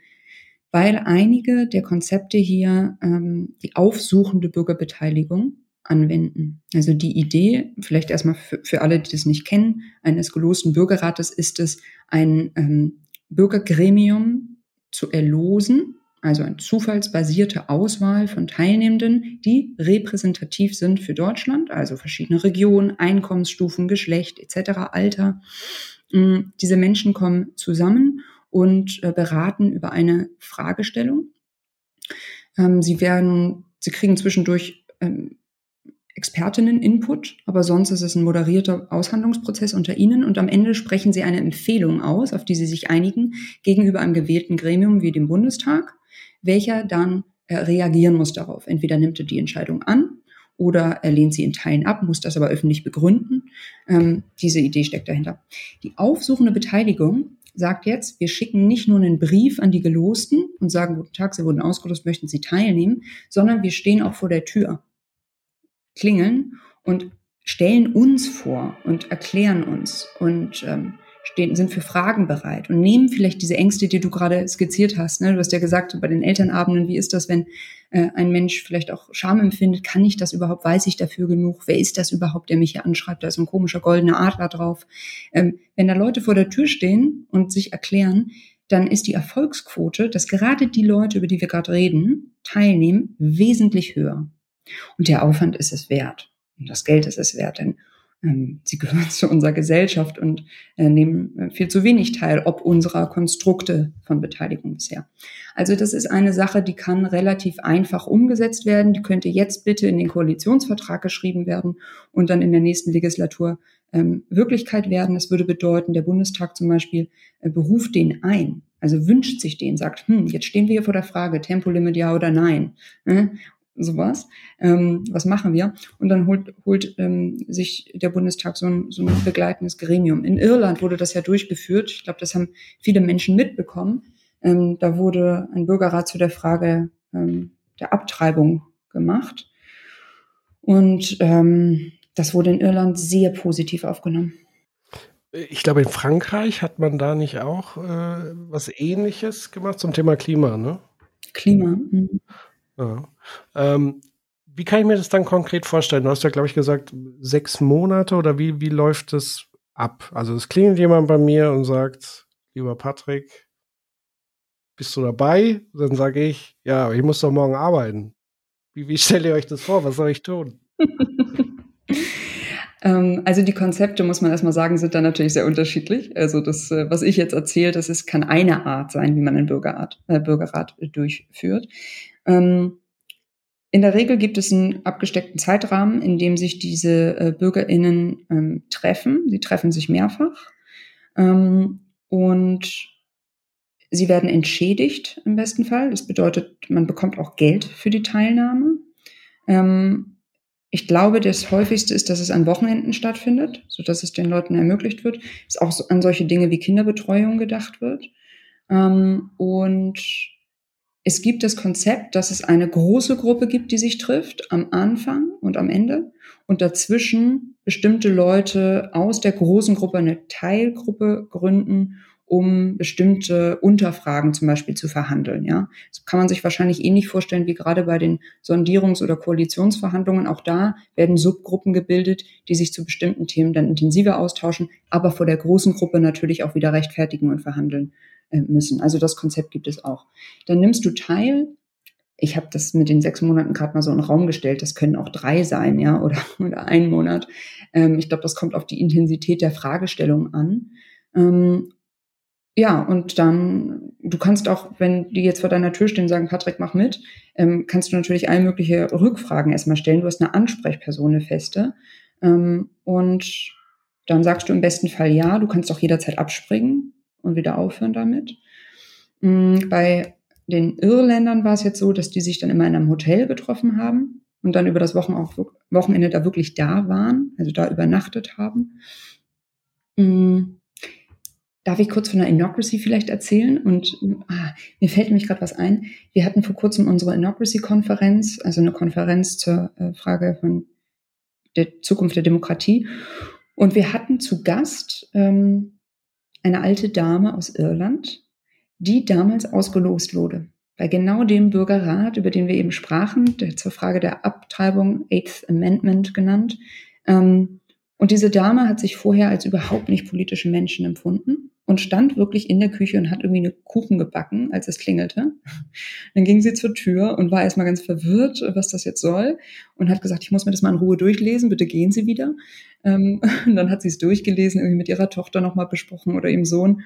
Weil einige der Konzepte hier ähm, die aufsuchende Bürgerbeteiligung anwenden. Also die Idee, vielleicht erstmal für, für alle, die das nicht kennen, eines gelosten Bürgerrates ist es, ein ähm, Bürgergremium zu erlosen, also eine zufallsbasierte Auswahl von Teilnehmenden, die repräsentativ sind für Deutschland, also verschiedene Regionen, Einkommensstufen, Geschlecht etc., Alter. Ähm, diese Menschen kommen zusammen und äh, beraten über eine Fragestellung. Ähm, sie werden, sie kriegen zwischendurch ähm, Expertinnen-Input, aber sonst ist es ein moderierter Aushandlungsprozess unter Ihnen und am Ende sprechen Sie eine Empfehlung aus, auf die Sie sich einigen, gegenüber einem gewählten Gremium wie dem Bundestag, welcher dann äh, reagieren muss darauf. Entweder nimmt er die Entscheidung an oder er lehnt sie in Teilen ab, muss das aber öffentlich begründen. Ähm, diese Idee steckt dahinter. Die aufsuchende Beteiligung sagt jetzt, wir schicken nicht nur einen Brief an die Gelosten und sagen, guten Tag, Sie wurden ausgelost, möchten Sie teilnehmen, sondern wir stehen auch vor der Tür, klingeln und stellen uns vor und erklären uns und ähm, stehen, sind für Fragen bereit und nehmen vielleicht diese Ängste, die du gerade skizziert hast. Ne? Du hast ja gesagt, bei den Elternabenden, wie ist das, wenn äh, ein Mensch vielleicht auch Scham empfindet? Kann ich das überhaupt? Weiß ich dafür genug? Wer ist das überhaupt, der mich hier anschreibt? Da ist ein komischer goldener Adler drauf. Ähm, wenn da Leute vor der Tür stehen und sich erklären, dann ist die Erfolgsquote, dass gerade die Leute, über die wir gerade reden, teilnehmen, wesentlich höher. Und der Aufwand ist es wert. Und das Geld ist es wert, denn ähm, sie gehören zu unserer Gesellschaft und äh, nehmen äh, viel zu wenig teil, ob unserer Konstrukte von Beteiligung bisher. Also das ist eine Sache, die kann relativ einfach umgesetzt werden. Die könnte jetzt bitte in den Koalitionsvertrag geschrieben werden und dann in der nächsten Legislatur ähm, Wirklichkeit werden. Das würde bedeuten, der Bundestag zum Beispiel äh, beruft den ein. Also wünscht sich den, sagt, hm, jetzt stehen wir hier vor der Frage, Tempolimit ja oder nein. Sowas. Ähm, was machen wir? Und dann holt, holt ähm, sich der Bundestag so ein, so ein begleitendes Gremium. In Irland wurde das ja durchgeführt. Ich glaube, das haben viele Menschen mitbekommen. Ähm, da wurde ein Bürgerrat zu der Frage ähm, der Abtreibung gemacht. Und ähm, das wurde in Irland sehr positiv aufgenommen. Ich glaube, in Frankreich hat man da nicht auch äh, was Ähnliches gemacht zum Thema Klima, ne? Klima. Mhm. Ja. Ähm, wie kann ich mir das dann konkret vorstellen? Du hast ja, glaube ich, gesagt, sechs Monate oder wie, wie läuft das ab? Also es klingelt jemand bei mir und sagt, lieber Patrick, bist du dabei? Dann sage ich, ja, ich muss doch morgen arbeiten. Wie, wie stellt ihr euch das vor? Was soll ich tun? Ähm, also die Konzepte, muss man erstmal sagen, sind da natürlich sehr unterschiedlich. Also das, äh, was ich jetzt erzähle, das ist, kann eine Art sein, wie man einen Bürgerrat, äh, Bürgerrat durchführt. Ähm, in der Regel gibt es einen abgesteckten Zeitrahmen, in dem sich diese äh, BürgerInnen ähm, treffen. Sie treffen sich mehrfach. Ähm, und sie werden entschädigt im besten Fall. Das bedeutet, man bekommt auch Geld für die Teilnahme. Ähm, ich glaube, das häufigste ist, dass es an Wochenenden stattfindet, so dass es den Leuten ermöglicht wird, dass auch an solche Dinge wie Kinderbetreuung gedacht wird. Ähm, und es gibt das Konzept, dass es eine große Gruppe gibt, die sich trifft, am Anfang und am Ende, und dazwischen bestimmte Leute aus der großen Gruppe eine Teilgruppe gründen, um bestimmte Unterfragen zum Beispiel zu verhandeln. Ja, das kann man sich wahrscheinlich ähnlich vorstellen wie gerade bei den Sondierungs- oder Koalitionsverhandlungen. Auch da werden Subgruppen gebildet, die sich zu bestimmten Themen dann intensiver austauschen, aber vor der großen Gruppe natürlich auch wieder rechtfertigen und verhandeln müssen. Also das Konzept gibt es auch. Dann nimmst du teil. Ich habe das mit den sechs Monaten gerade mal so in den Raum gestellt. Das können auch drei sein, ja, oder, oder ein Monat. Ähm, ich glaube, das kommt auf die Intensität der Fragestellung an. Ähm, ja, und dann, du kannst auch, wenn die jetzt vor deiner Tür stehen und sagen, Patrick, mach mit, ähm, kannst du natürlich all mögliche Rückfragen erstmal stellen. Du hast eine Ansprechperson, eine feste. Ähm, und dann sagst du im besten Fall ja, du kannst auch jederzeit abspringen und wieder aufhören damit. Mm, bei den Irländern war es jetzt so, dass die sich dann immer in einem Hotel getroffen haben und dann über das Wochenende da wirklich da waren, also da übernachtet haben. Mm, darf ich kurz von der Inocracy vielleicht erzählen? Und ah, mir fällt nämlich gerade was ein. Wir hatten vor kurzem unsere Inocracy-Konferenz, also eine Konferenz zur äh, Frage von der Zukunft der Demokratie. Und wir hatten zu Gast ähm, eine alte Dame aus Irland, die damals ausgelost wurde. Bei genau dem Bürgerrat, über den wir eben sprachen, der zur Frage der Abtreibung, Eighth Amendment genannt. Ähm, und diese Dame hat sich vorher als überhaupt nicht politische Menschen empfunden und stand wirklich in der Küche und hat irgendwie eine Kuchen gebacken, als es klingelte. Dann ging sie zur Tür und war erstmal ganz verwirrt, was das jetzt soll und hat gesagt, ich muss mir das mal in Ruhe durchlesen, bitte gehen Sie wieder. Ähm, und dann hat sie es durchgelesen, irgendwie mit ihrer Tochter nochmal besprochen oder ihrem Sohn.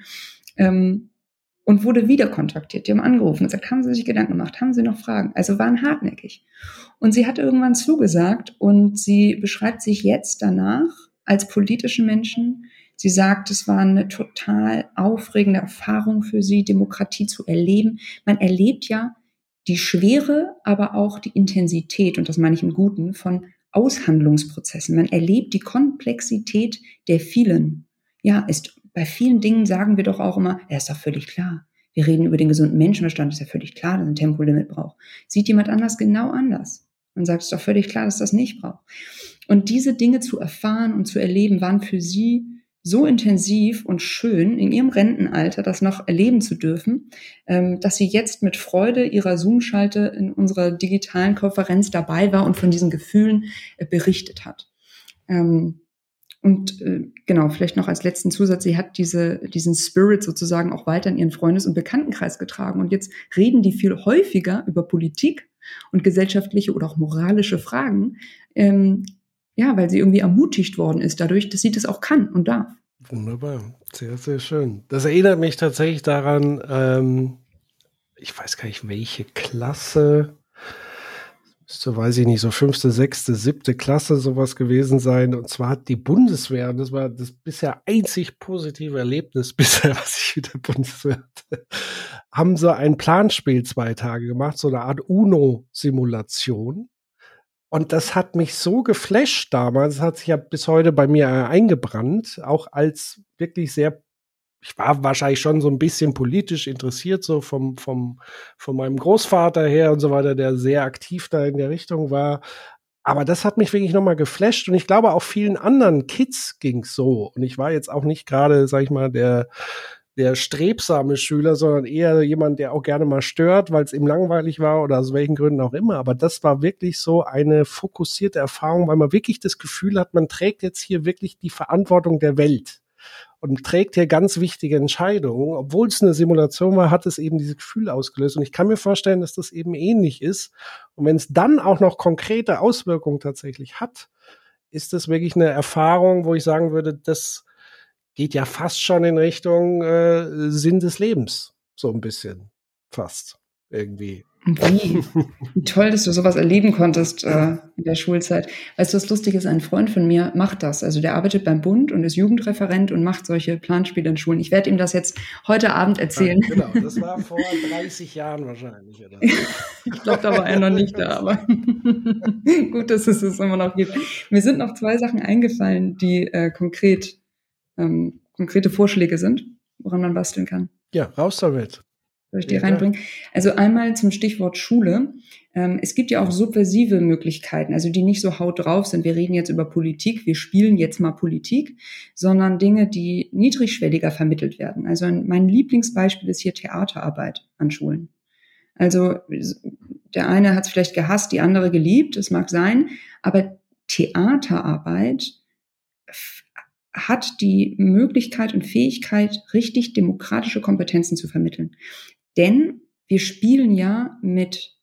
Ähm, und wurde wieder kontaktiert. Die haben angerufen und gesagt, haben Sie sich Gedanken gemacht? Haben Sie noch Fragen? Also waren hartnäckig. Und sie hat irgendwann zugesagt und sie beschreibt sich jetzt danach als politischen Menschen, Sie sagt, es war eine total aufregende Erfahrung für sie, Demokratie zu erleben. Man erlebt ja die Schwere, aber auch die Intensität, und das meine ich im Guten, von Aushandlungsprozessen. Man erlebt die Komplexität der vielen. Ja, ist bei vielen Dingen sagen wir doch auch immer, ja, ist doch völlig klar. Wir reden über den gesunden Menschenverstand, ist ja völlig klar, dass ein Tempolimit braucht. Sieht jemand anders genau anders und sagt, es doch völlig klar, dass das nicht braucht. Und diese Dinge zu erfahren und zu erleben, waren für sie so intensiv und schön in ihrem Rentenalter, das noch erleben zu dürfen, ähm, dass sie jetzt mit Freude ihrer Zoom-Schalte in unserer digitalen Konferenz dabei war und von diesen Gefühlen äh, berichtet hat. Ähm, und äh, genau, vielleicht noch als letzten Zusatz, sie hat diese, diesen Spirit sozusagen auch weiter in ihren Freundes- und Bekanntenkreis getragen. Und jetzt reden die viel häufiger über Politik und gesellschaftliche oder auch moralische Fragen, ähm, ja, weil sie irgendwie ermutigt worden ist dadurch, dass sie das auch kann und darf. Wunderbar, sehr, sehr schön. Das erinnert mich tatsächlich daran, ähm, ich weiß gar nicht, welche Klasse müsste, weiß ich nicht, so fünfte, sechste, siebte Klasse sowas gewesen sein. Und zwar hat die Bundeswehr, das war das bisher einzig positive Erlebnis bisher, was ich mit der Bundeswehr hatte, haben so ein Planspiel zwei Tage gemacht, so eine Art UNO-Simulation. Und das hat mich so geflasht damals, hat sich ja bis heute bei mir eingebrannt, auch als wirklich sehr ich war wahrscheinlich schon so ein bisschen politisch interessiert, so vom, vom, von meinem Großvater her und so weiter, der sehr aktiv da in der Richtung war. Aber das hat mich wirklich nochmal geflasht und ich glaube auch vielen anderen Kids ging's so. Und ich war jetzt auch nicht gerade, sag ich mal, der, der strebsame Schüler, sondern eher jemand, der auch gerne mal stört, weil es ihm langweilig war oder aus welchen Gründen auch immer. Aber das war wirklich so eine fokussierte Erfahrung, weil man wirklich das Gefühl hat, man trägt jetzt hier wirklich die Verantwortung der Welt und trägt hier ganz wichtige Entscheidungen. Obwohl es eine Simulation war, hat es eben dieses Gefühl ausgelöst. Und ich kann mir vorstellen, dass das eben ähnlich ist. Und wenn es dann auch noch konkrete Auswirkungen tatsächlich hat, ist das wirklich eine Erfahrung, wo ich sagen würde, das geht ja fast schon in Richtung äh, Sinn des Lebens. So ein bisschen. Fast. Irgendwie. Wie? Wie toll, dass du sowas erleben konntest äh, in der Schulzeit. Weißt du, was lustig ist? Ein Freund von mir macht das. Also der arbeitet beim Bund und ist Jugendreferent und macht solche Planspiele in Schulen. Ich werde ihm das jetzt heute Abend erzählen. Ja, genau, das war vor 30 Jahren wahrscheinlich. Oder? ich glaube, da war er noch nicht da, aber gut, dass es es immer noch gibt. Mir sind noch zwei Sachen eingefallen, die äh, konkret ähm, konkrete Vorschläge sind, woran man basteln kann. Ja, raus damit. Soll ich die ja, reinbringen? Also einmal zum Stichwort Schule. Ähm, es gibt ja auch subversive Möglichkeiten, also die nicht so haut drauf sind. Wir reden jetzt über Politik, wir spielen jetzt mal Politik, sondern Dinge, die niedrigschwelliger vermittelt werden. Also mein Lieblingsbeispiel ist hier Theaterarbeit an Schulen. Also der eine hat es vielleicht gehasst, die andere geliebt, das mag sein, aber Theaterarbeit hat die Möglichkeit und Fähigkeit, richtig demokratische Kompetenzen zu vermitteln. Denn wir spielen ja mit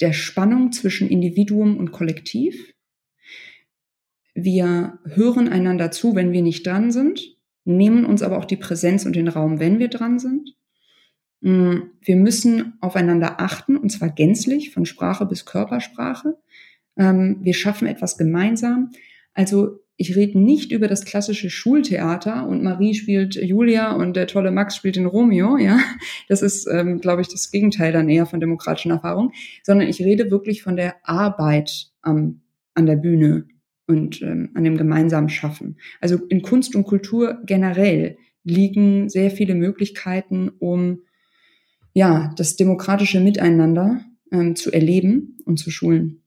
der Spannung zwischen Individuum und Kollektiv. Wir hören einander zu, wenn wir nicht dran sind, nehmen uns aber auch die Präsenz und den Raum, wenn wir dran sind. Mm, wir müssen aufeinander achten, und zwar gänzlich, von Sprache bis Körpersprache. Ähm, wir schaffen etwas gemeinsam. Also ich rede nicht über das klassische Schultheater und Marie spielt Julia und der tolle Max spielt den Romeo, ja. Das ist, ähm, glaube ich, das Gegenteil dann eher von demokratischen Erfahrungen, sondern ich rede wirklich von der Arbeit am, an der Bühne und ähm, an dem gemeinsamen Schaffen. Also in Kunst und Kultur generell liegen sehr viele Möglichkeiten, um ja das demokratische Miteinander ähm, zu erleben und zu schulen.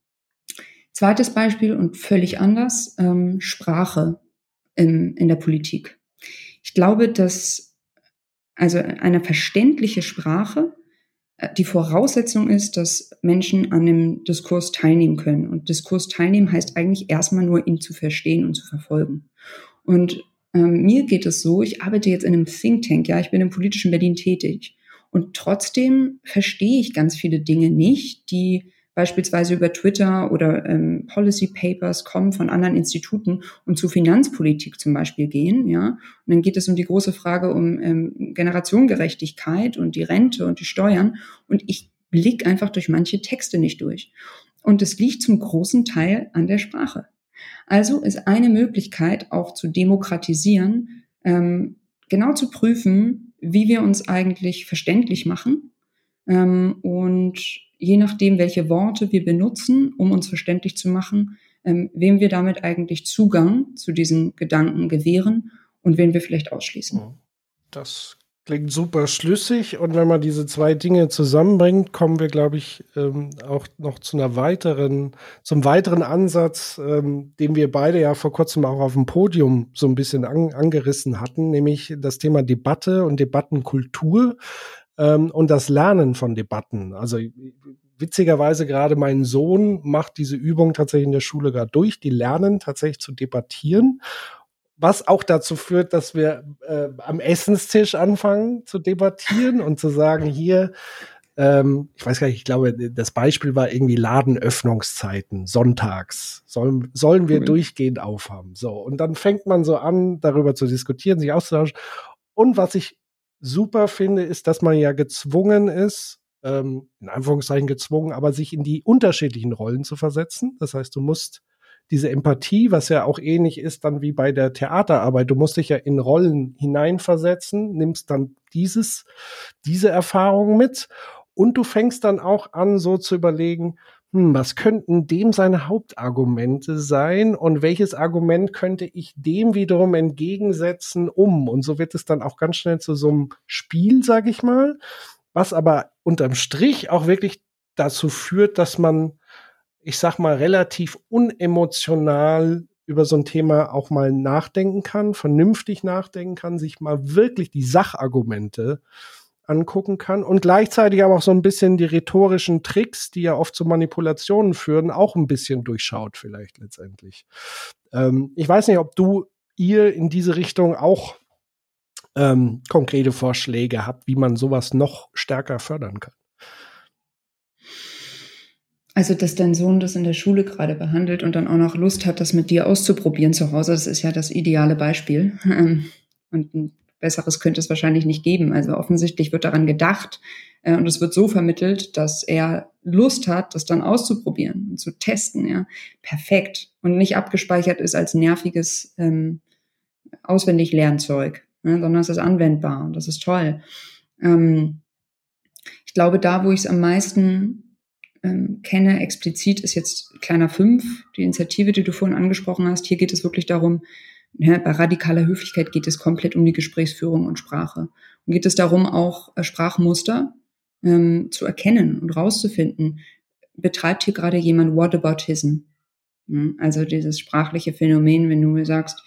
Zweites Beispiel und völlig anders, ähm, Sprache in, in der Politik. Ich glaube, dass also eine verständliche Sprache äh, die Voraussetzung ist, dass Menschen an dem Diskurs teilnehmen können. Und Diskurs teilnehmen heißt eigentlich erstmal nur, ihn zu verstehen und zu verfolgen. Und ähm, mir geht es so, ich arbeite jetzt in einem Think Tank, ja, ich bin im politischen Berlin tätig. Und trotzdem verstehe ich ganz viele Dinge nicht, die beispielsweise über Twitter oder ähm, Policy Papers kommen von anderen Instituten und zu Finanzpolitik zum Beispiel gehen, ja. Und dann geht es um die große Frage um ähm, Generationengerechtigkeit und die Rente und die Steuern. Und ich blick einfach durch manche Texte nicht durch. Und es liegt zum großen Teil an der Sprache. Also ist eine Möglichkeit auch zu demokratisieren, ähm, genau zu prüfen, wie wir uns eigentlich verständlich machen ähm, und je nachdem, welche Worte wir benutzen, um uns verständlich zu machen, ähm, wem wir damit eigentlich Zugang zu diesen Gedanken gewähren und wen wir vielleicht ausschließen. Das klingt super schlüssig und wenn man diese zwei Dinge zusammenbringt, kommen wir, glaube ich, ähm, auch noch zu einer weiteren, zum weiteren Ansatz, ähm, den wir beide ja vor kurzem auch auf dem Podium so ein bisschen an, angerissen hatten, nämlich das Thema Debatte und Debattenkultur ähm, und das Lernen von Debatten. Also witzigerweise gerade mein Sohn macht diese Übung tatsächlich in der Schule gerade durch. Die lernen tatsächlich zu debattieren was auch dazu führt, dass wir äh, am Essenstisch anfangen zu debattieren und zu sagen, hier, ähm, ich weiß gar nicht, ich glaube, das Beispiel war irgendwie Ladenöffnungszeiten, sonntags. Sollen, sollen wir durchgehend aufhaben? So. Und dann fängt man so an, darüber zu diskutieren, sich auszutauschen. Und was ich super finde, ist, dass man ja gezwungen ist, ähm, in Anführungszeichen gezwungen, aber sich in die unterschiedlichen Rollen zu versetzen. Das heißt, du musst diese Empathie, was ja auch ähnlich ist dann wie bei der Theaterarbeit. Du musst dich ja in Rollen hineinversetzen, nimmst dann dieses, diese Erfahrung mit und du fängst dann auch an, so zu überlegen, hm, was könnten dem seine Hauptargumente sein und welches Argument könnte ich dem wiederum entgegensetzen, um? Und so wird es dann auch ganz schnell zu so einem Spiel, sag ich mal, was aber unterm Strich auch wirklich dazu führt, dass man ich sag mal, relativ unemotional über so ein Thema auch mal nachdenken kann, vernünftig nachdenken kann, sich mal wirklich die Sachargumente angucken kann und gleichzeitig aber auch so ein bisschen die rhetorischen Tricks, die ja oft zu Manipulationen führen, auch ein bisschen durchschaut vielleicht letztendlich. Ähm, ich weiß nicht, ob du ihr in diese Richtung auch ähm, konkrete Vorschläge habt, wie man sowas noch stärker fördern kann. Also, dass dein Sohn das in der Schule gerade behandelt und dann auch noch Lust hat, das mit dir auszuprobieren zu Hause, das ist ja das ideale Beispiel. Ähm, und ein besseres könnte es wahrscheinlich nicht geben. Also offensichtlich wird daran gedacht äh, und es wird so vermittelt, dass er Lust hat, das dann auszuprobieren und zu testen. Ja, perfekt und nicht abgespeichert ist als nerviges ähm, auswendig Lernzeug, ne, sondern es ist anwendbar und das ist toll. Ähm, ich glaube, da, wo ich es am meisten ähm, kenne, explizit ist jetzt kleiner fünf, die Initiative, die du vorhin angesprochen hast. Hier geht es wirklich darum, ne, bei radikaler Höflichkeit geht es komplett um die Gesprächsführung und Sprache. Und geht es darum, auch äh, Sprachmuster ähm, zu erkennen und rauszufinden. Betreibt hier gerade jemand Whataboutism? Hm, also dieses sprachliche Phänomen, wenn du mir sagst,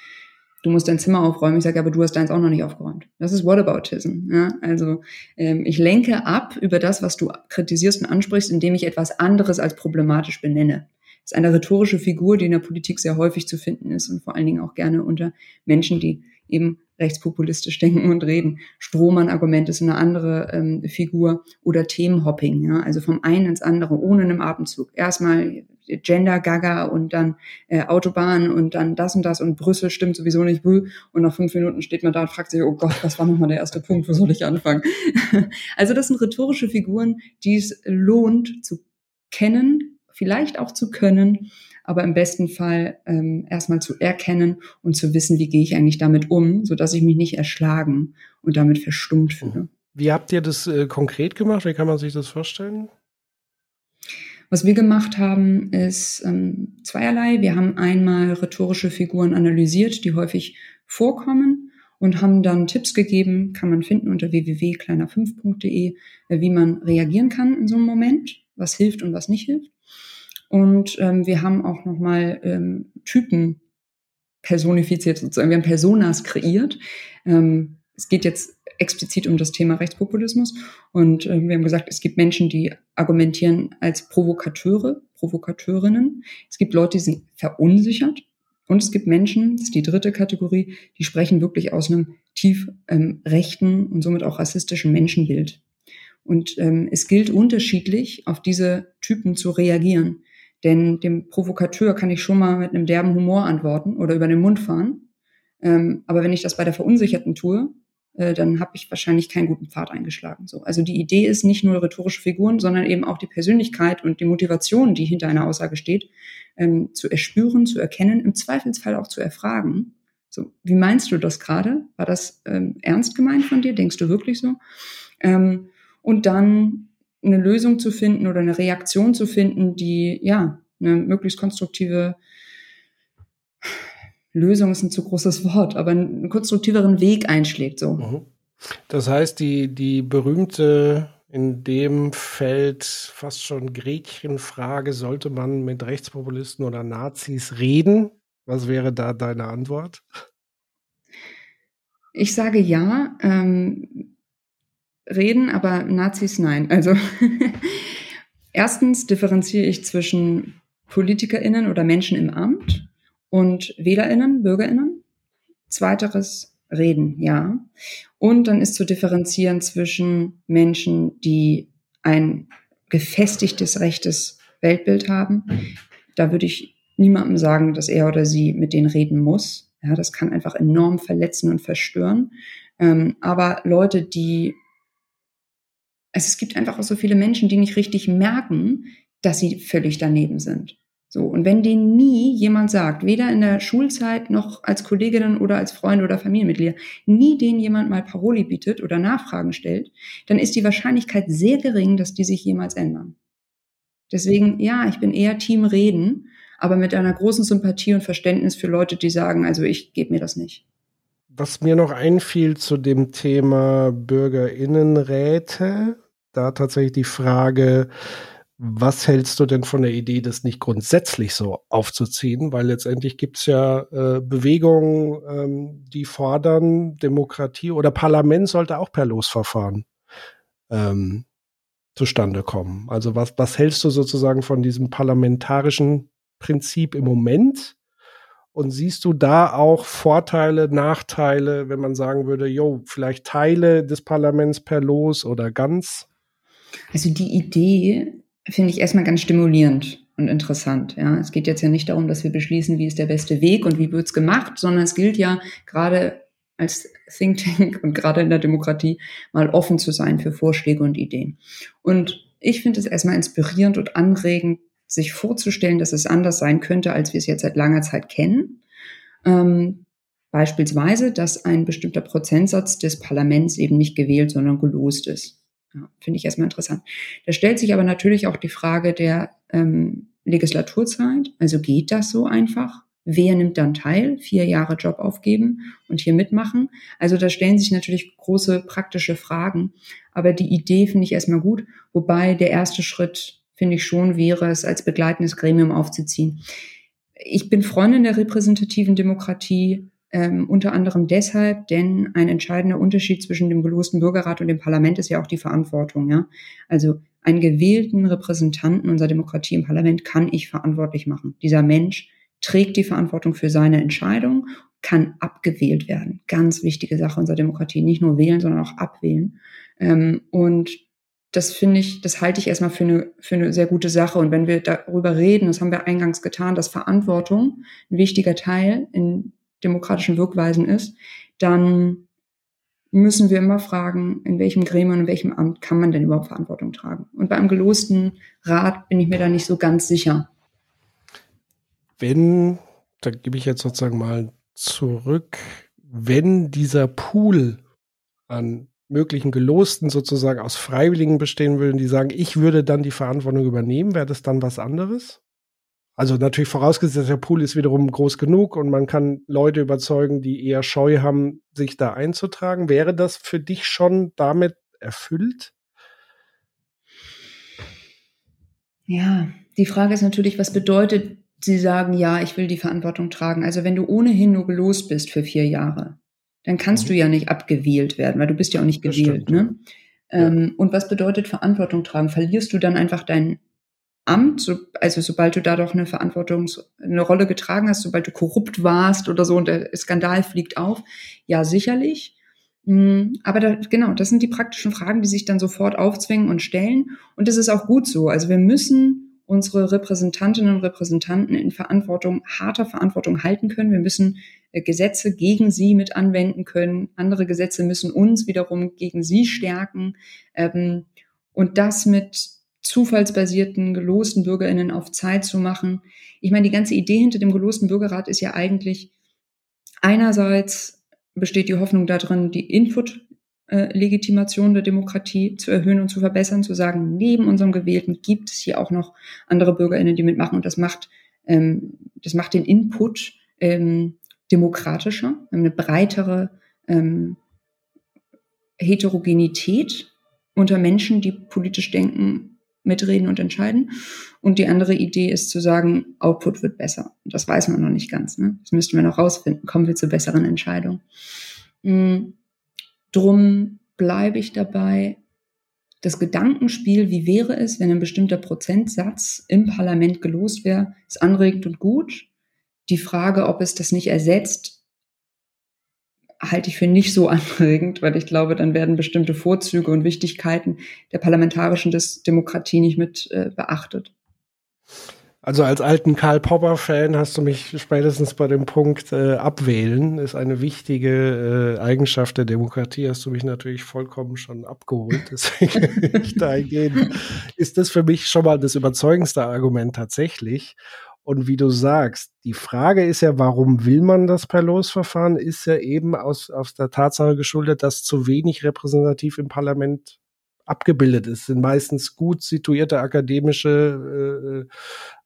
du musst dein Zimmer aufräumen. Ich sage, aber du hast deins auch noch nicht aufgeräumt. Das ist Whataboutism. Ja? Also ähm, ich lenke ab über das, was du kritisierst und ansprichst, indem ich etwas anderes als problematisch benenne. Ist eine rhetorische Figur, die in der Politik sehr häufig zu finden ist und vor allen Dingen auch gerne unter Menschen, die eben rechtspopulistisch denken und reden. Strohmann-Argument ist eine andere ähm, Figur oder Themenhopping, ja, also vom einen ins andere, ohne einen Atemzug. Erstmal Gender Gaga und dann äh, Autobahn und dann das und das und Brüssel stimmt sowieso nicht. Und nach fünf Minuten steht man da und fragt sich, oh Gott, was war nochmal der erste Punkt, wo soll ich anfangen? also das sind rhetorische Figuren, die es lohnt zu kennen, vielleicht auch zu können, aber im besten Fall ähm, erstmal zu erkennen und zu wissen, wie gehe ich eigentlich damit um, so dass ich mich nicht erschlagen und damit verstummt fühle. Wie habt ihr das äh, konkret gemacht? Wie kann man sich das vorstellen? Was wir gemacht haben, ist ähm, zweierlei. Wir haben einmal rhetorische Figuren analysiert, die häufig vorkommen und haben dann Tipps gegeben, kann man finden unter www.kleiner5.de, äh, wie man reagieren kann in so einem Moment, was hilft und was nicht hilft. Und ähm, wir haben auch nochmal ähm, Typen personifiziert sozusagen. Wir haben Personas kreiert. Ähm, es geht jetzt explizit um das Thema Rechtspopulismus. Und äh, wir haben gesagt, es gibt Menschen, die argumentieren als Provokateure, Provokateurinnen. Es gibt Leute, die sind verunsichert. Und es gibt Menschen, das ist die dritte Kategorie, die sprechen wirklich aus einem tief ähm, rechten und somit auch rassistischen Menschenbild. Und ähm, es gilt unterschiedlich, auf diese Typen zu reagieren. Denn dem Provokateur kann ich schon mal mit einem derben Humor antworten oder über den Mund fahren. Ähm, aber wenn ich das bei der Verunsicherten tue, äh, dann habe ich wahrscheinlich keinen guten Pfad eingeschlagen. So, also die Idee ist nicht nur rhetorische Figuren, sondern eben auch die Persönlichkeit und die Motivation, die hinter einer Aussage steht, ähm, zu erspüren, zu erkennen, im Zweifelsfall auch zu erfragen. So, wie meinst du das gerade? War das ähm, ernst gemeint von dir? Denkst du wirklich so? Ähm, und dann eine Lösung zu finden oder eine Reaktion zu finden, die ja eine möglichst konstruktive Lösung ist ein zu großes Wort, aber einen konstruktiveren Weg einschlägt, so. Mhm. Das heißt, die, die berühmte, in dem Feld fast schon Gretchenfrage, sollte man mit Rechtspopulisten oder Nazis reden? Was wäre da deine Antwort? Ich sage ja, ähm, reden, aber Nazis nein. Also erstens differenziere ich zwischen PolitikerInnen oder Menschen im Amt und WählerInnen, BürgerInnen. Zweiteres reden, ja. Und dann ist zu differenzieren zwischen Menschen, die ein gefestigtes rechtes Weltbild haben. Da würde ich niemandem sagen, dass er oder sie mit denen reden muss. Ja, das kann einfach enorm verletzen und verstören. Ähm, aber Leute, die, also es gibt einfach auch so viele Menschen, die nicht richtig merken, dass sie völlig daneben sind. So. Und wenn denen nie jemand sagt, weder in der Schulzeit noch als Kolleginnen oder als Freunde oder Familienmitglieder, nie denen jemand mal Paroli bietet oder Nachfragen stellt, dann ist die Wahrscheinlichkeit sehr gering, dass die sich jemals ändern. Deswegen, ja, ich bin eher Team Reden, aber mit einer großen Sympathie und Verständnis für Leute, die sagen, also ich gebe mir das nicht. Was mir noch einfiel zu dem Thema Bürgerinnenräte, da tatsächlich die Frage, was hältst du denn von der Idee, das nicht grundsätzlich so aufzuziehen? Weil letztendlich gibt es ja äh, Bewegungen, ähm, die fordern, Demokratie oder Parlament sollte auch per Losverfahren ähm, zustande kommen. Also was, was hältst du sozusagen von diesem parlamentarischen Prinzip im Moment? Und siehst du da auch Vorteile, Nachteile, wenn man sagen würde, jo, vielleicht Teile des Parlaments per Los oder ganz? Also die Idee finde ich erstmal ganz stimulierend und interessant. Ja, es geht jetzt ja nicht darum, dass wir beschließen, wie ist der beste Weg und wie wird's gemacht, sondern es gilt ja gerade als Think Tank und gerade in der Demokratie mal offen zu sein für Vorschläge und Ideen. Und ich finde es erstmal inspirierend und anregend, sich vorzustellen, dass es anders sein könnte, als wir es jetzt seit langer Zeit kennen. Ähm, beispielsweise, dass ein bestimmter Prozentsatz des Parlaments eben nicht gewählt, sondern gelost ist. Ja, Finde ich erstmal interessant. Da stellt sich aber natürlich auch die Frage der ähm, Legislaturzeit. Also geht das so einfach? Wer nimmt dann teil? Vier Jahre Job aufgeben und hier mitmachen? Also da stellen sich natürlich große praktische Fragen. Aber die Idee finde ich erstmal gut. Wobei der erste Schritt finde ich schon, wäre es als begleitendes Gremium aufzuziehen. Ich bin Freundin der repräsentativen Demokratie, ähm, unter anderem deshalb, denn ein entscheidender Unterschied zwischen dem gelosten Bürgerrat und dem Parlament ist ja auch die Verantwortung. Ja? Also einen gewählten Repräsentanten unserer Demokratie im Parlament kann ich verantwortlich machen. Dieser Mensch trägt die Verantwortung für seine Entscheidung, kann abgewählt werden. Ganz wichtige Sache unserer Demokratie. Nicht nur wählen, sondern auch abwählen. Ähm, und das finde ich, das halte ich erstmal für eine, für eine sehr gute Sache. Und wenn wir darüber reden, das haben wir eingangs getan, dass Verantwortung ein wichtiger Teil in demokratischen Wirkweisen ist, dann müssen wir immer fragen, in welchem Gremium, in welchem Amt kann man denn überhaupt Verantwortung tragen? Und bei einem gelosten Rat bin ich mir da nicht so ganz sicher. Wenn, da gebe ich jetzt sozusagen mal zurück, wenn dieser Pool an möglichen Gelosten sozusagen aus Freiwilligen bestehen würden, die sagen, ich würde dann die Verantwortung übernehmen, wäre das dann was anderes? Also natürlich vorausgesetzt, der Pool ist wiederum groß genug und man kann Leute überzeugen, die eher Scheu haben, sich da einzutragen. Wäre das für dich schon damit erfüllt? Ja, die Frage ist natürlich, was bedeutet, Sie sagen, ja, ich will die Verantwortung tragen. Also wenn du ohnehin nur gelost bist für vier Jahre, dann kannst mhm. du ja nicht abgewählt werden, weil du bist ja auch nicht gewählt. Stimmt, ne? Ja. Ähm, und was bedeutet Verantwortung tragen? Verlierst du dann einfach dein Amt, so, also sobald du da doch eine Verantwortung, eine Rolle getragen hast, sobald du korrupt warst oder so und der Skandal fliegt auf? Ja, sicherlich. Mm, aber da, genau, das sind die praktischen Fragen, die sich dann sofort aufzwingen und stellen. Und das ist auch gut so. Also wir müssen unsere Repräsentantinnen und Repräsentanten in Verantwortung, harter Verantwortung halten können. Wir müssen äh, Gesetze gegen sie mit anwenden können. Andere Gesetze müssen uns wiederum gegen sie stärken. Ähm, und das mit zufallsbasierten, gelosten BürgerInnen auf Zeit zu machen. Ich meine, die ganze Idee hinter dem gelosten Bürgerrat ist ja eigentlich einerseits besteht die Hoffnung darin, die Input äh, Legitimation der Demokratie zu erhöhen und zu verbessern, zu sagen, neben unserem Gewählten gibt es hier auch noch andere BürgerInnen, die mitmachen und das macht, ähm, das macht den Input ähm, demokratischer, eine breitere ähm, Heterogenität unter Menschen, die politisch denken, mitreden und entscheiden. Und die andere Idee ist zu sagen, Output wird besser. Das weiß man noch nicht ganz. Ne? Das müssten wir noch rausfinden. Kommen wir zu besseren Entscheidungen. Mhm. Drum bleibe ich dabei. Das Gedankenspiel, wie wäre es, wenn ein bestimmter Prozentsatz im Parlament gelost wäre, ist anregend und gut. Die Frage, ob es das nicht ersetzt, halte ich für nicht so anregend, weil ich glaube, dann werden bestimmte Vorzüge und Wichtigkeiten der parlamentarischen Demokratie nicht mit äh, beachtet. Also als alten Karl Popper-Fan hast du mich spätestens bei dem Punkt äh, abwählen, ist eine wichtige äh, Eigenschaft der Demokratie, hast du mich natürlich vollkommen schon abgeholt. Deswegen ich dahingehend ist das für mich schon mal das überzeugendste Argument tatsächlich. Und wie du sagst, die Frage ist ja, warum will man das per Losverfahren, ist ja eben aus, aus der Tatsache geschuldet, dass zu wenig repräsentativ im Parlament abgebildet ist. Sind meistens gut situierte akademische äh,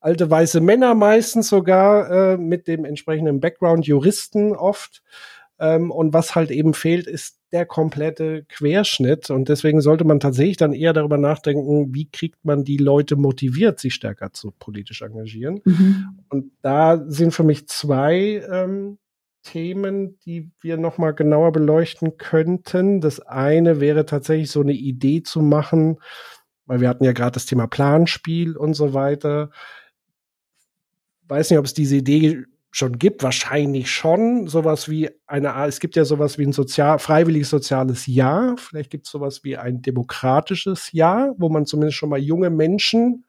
alte weiße Männer, meistens sogar äh, mit dem entsprechenden Background, Juristen oft. Ähm, und was halt eben fehlt, ist der komplette Querschnitt. Und deswegen sollte man tatsächlich dann eher darüber nachdenken, wie kriegt man die Leute motiviert, sich stärker zu politisch engagieren. Mhm. Und da sind für mich zwei ähm, Themen, die wir noch mal genauer beleuchten könnten. Das eine wäre tatsächlich so eine Idee zu machen, weil wir hatten ja gerade das Thema Planspiel und so weiter. Weiß nicht, ob es diese Idee schon gibt, wahrscheinlich schon sowas wie eine Art, es gibt ja sowas wie ein sozial, freiwilliges soziales Jahr, vielleicht gibt es sowas wie ein demokratisches Jahr, wo man zumindest schon mal junge Menschen